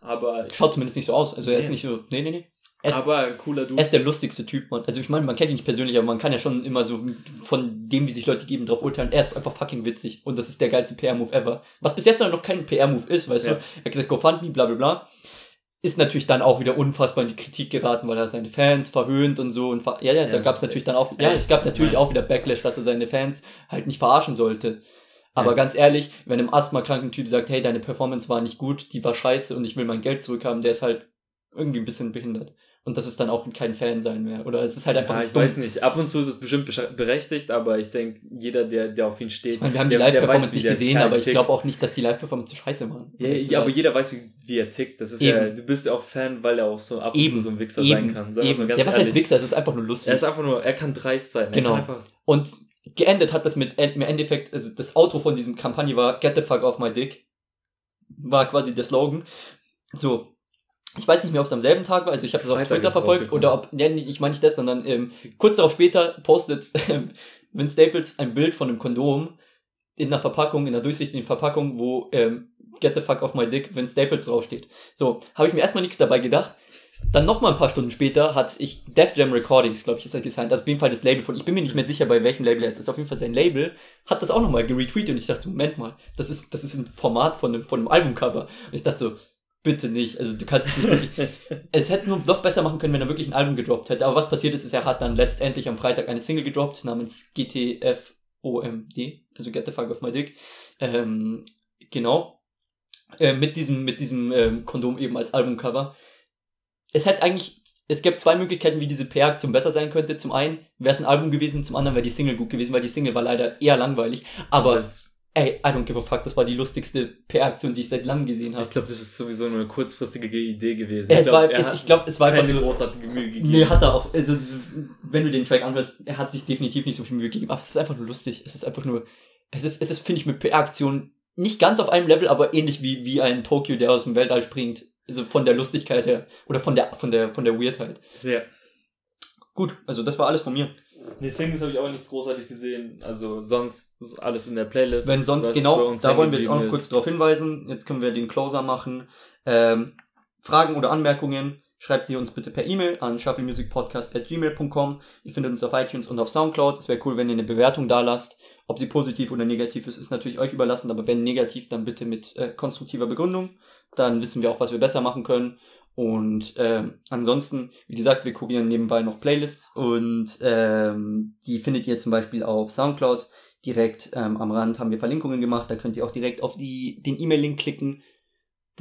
Aber, Schaut zumindest nicht so aus. Also er ist Nee. nicht so, nee, nee, nee. Er ist, aber ein cooler Dude. er ist der lustigste Typ, Mann. Also ich meine, man kennt ihn nicht persönlich, aber man kann ja schon immer so von dem, wie sich Leute geben, drauf urteilen. Er ist einfach fucking witzig und das ist der geilste PR-Move ever. Was bis jetzt noch kein PR-Move ist, weißt Ja. du? Er hat gesagt, GoFundMe, bla bla bla. Ist natürlich dann auch wieder unfassbar in die Kritik geraten, weil er seine Fans verhöhnt und so. Und ver ja, ja, da Ja. gab es natürlich dann auch, ja, Ja, es gab natürlich auch wieder Backlash, dass er seine Fans halt nicht verarschen sollte. Aber Ja. ganz ehrlich, wenn einem asthmakranken Typ sagt, hey, deine Performance war nicht gut, die war scheiße und ich will mein Geld zurückhaben, der ist halt irgendwie ein bisschen behindert. Und das ist dann auch kein Fan sein mehr. Oder es ist halt einfach ja, ich Dumme. weiß nicht. Ab und zu ist es bestimmt berechtigt, aber ich denke, jeder, der, der auf ihn steht. Ich meine, wir haben die der- der Live-Performance nicht gesehen, aber ich glaube auch nicht, dass die Live-Performance so scheiße waren. Ja, ja, aber jeder weiß, wie, wie er tickt. Das ist Eben. ja, du bist ja auch Fan, weil er auch so ab und Eben, zu so ein Wichser eben, sein kann. Sagen eben. Ja, was heißt. Wichser? Es ist einfach nur Er lustig. ist einfach nur, er kann dreist sein. Genau. Er Und geendet hat das mit im Endeffekt, also das Outro von diesem Kampagne war Get the fuck off my dick. War quasi der Slogan. So. Ich weiß nicht mehr, ob es am selben Tag war, also ich habe das auf ist verfolgt oder ob, nee, ich meine nicht das, sondern ähm, kurz darauf später postet ähm, Vince Staples ein Bild von einem Kondom in einer Verpackung, in einer durchsichtigen Verpackung, wo ähm, Get the fuck off my dick Vince Staples draufsteht. So, habe ich mir erstmal nichts dabei gedacht. Dann noch mal ein paar Stunden später hat ich Def Jam Recordings, glaube ich, ist er gesigned. Also auf jeden Fall das Label von. Ich bin mir nicht mehr sicher, bei welchem Label er jetzt ist. Auf jeden Fall sein Label hat das auch noch mal geretweetet und ich dachte so, Moment mal, das ist das ist ein Format von einem von einem Albumcover. Und ich dachte so, bitte nicht. Also du kannst es nicht wirklich. es hätte nur noch besser machen können, wenn er wirklich ein Album gedroppt hätte. Aber was passiert ist, ist, er hat dann letztendlich am Freitag eine Single gedroppt namens GTFOMD, also Get the Fuck Off My Dick. Ähm, genau. Äh, mit diesem, mit diesem ähm, Kondom eben als Albumcover. Es hätte eigentlich, es gibt zwei Möglichkeiten, wie diese PR-Aktion besser sein könnte. Zum einen wäre es ein Album gewesen, zum anderen wäre die Single gut gewesen, weil die Single war leider eher langweilig. Aber das, ey, I don't give a fuck, das war die lustigste PR-Aktion, die ich seit langem gesehen habe. ich glaube, das ist sowieso nur eine kurzfristige Idee gewesen. Ja, es glaub, war- er es- hat ich glaub, es war keine so- großartige Mühe gegeben. Nee, hat er auch. Also, wenn du den Track anhörst, er hat sich definitiv nicht so viel Mühe gegeben. Aber es ist einfach nur lustig. Es ist einfach nur, es ist, es ist, finde ich, mit PR-Aktionen nicht ganz auf einem Level, aber ähnlich wie, wie ein Tokyo, der aus dem Weltall springt. Also von der Lustigkeit her. Oder von der, von der, von der Weirdheit. Ja. gut, also das war alles von mir. Nee, Singles habe ich auch nichts großartig gesehen. Also sonst ist alles in der Playlist. Wenn sonst, genau, da wollen wir jetzt auch noch kurz darauf hinweisen. Jetzt können wir den Closer machen. Ähm, Fragen oder Anmerkungen, schreibt sie uns bitte per E-Mail an shufflemusicpodcast.gmail.com. Ihr findet uns auf iTunes und auf Soundcloud. Es wäre cool, wenn ihr eine Bewertung da lasst. Ob sie positiv oder negativ ist, ist natürlich euch überlassen, aber wenn negativ, dann bitte mit äh, konstruktiver Begründung. Dann wissen wir auch, was wir besser machen können. Und ähm, ansonsten, wie gesagt, wir kurieren nebenbei noch Playlists und ähm, die findet ihr zum Beispiel auf Soundcloud. Direkt ähm, am Rand haben wir Verlinkungen gemacht, da könnt ihr auch direkt auf die, den E-Mail-Link klicken.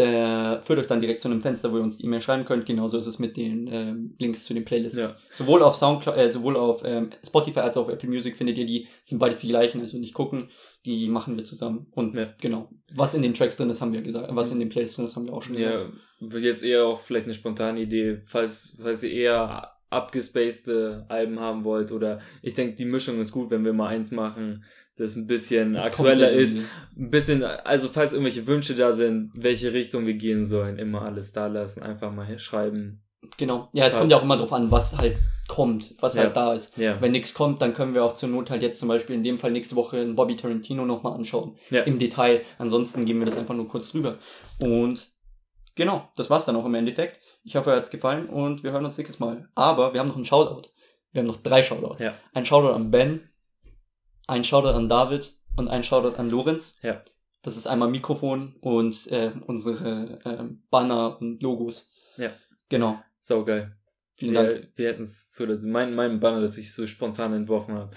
Der führt euch dann direkt zu einem Fenster, wo ihr uns die E-Mail schreiben könnt. Genauso ist es mit den ähm, Links zu den Playlists. Ja. Sowohl auf Soundcloud, äh, sowohl auf ähm, Spotify als auch auf Apple Music findet ihr die. Sind beides die gleichen, also nicht gucken. Die machen wir zusammen. Und Ja. genau. Was in den Tracks drin ist, haben wir gesagt. Was in den Playlists drin ist, haben wir auch schon gesagt. Ja, wird jetzt eher auch vielleicht eine spontane Idee, falls, falls ihr eher abgespacede Alben haben wollt oder ich denke, die Mischung ist gut, wenn wir mal eins machen, das ein bisschen Das aktueller ist. Ein bisschen, also falls irgendwelche Wünsche da sind, welche Richtung wir gehen sollen, immer alles da lassen, einfach mal schreiben. Genau. Ja, es Passt. kommt ja auch immer drauf an, was halt kommt, was Ja. halt da ist. Ja. Wenn nichts kommt, dann können wir auch zur Not halt jetzt zum Beispiel in dem Fall nächste Woche einen Bobby Tarantino nochmal anschauen. Ja. Im Detail. Ansonsten gehen wir das einfach nur kurz drüber. Und genau, das war's dann auch im Endeffekt. Ich hoffe, euch hat's gefallen und wir hören uns nächstes Mal. Aber wir haben noch einen Shoutout. Wir haben noch drei Shoutouts. Ja. Ein Shoutout an Ben, ein Shoutout an David und ein Shoutout an Lorenz. Ja. Das ist einmal Mikrofon und äh, unsere äh, Banner und Logos. Ja. Genau. Sau geil. Vielen Dank. Wir, wir hätten es so, dass mein, mein Banner, das ich so spontan entworfen habe.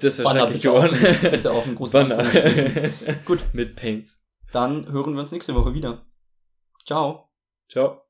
Das wäre schrecklich auch, geworden. bitte auch ein großes Banner. Gut. Mit Paint. Dann hören wir uns nächste Woche wieder. Ciao. Ciao.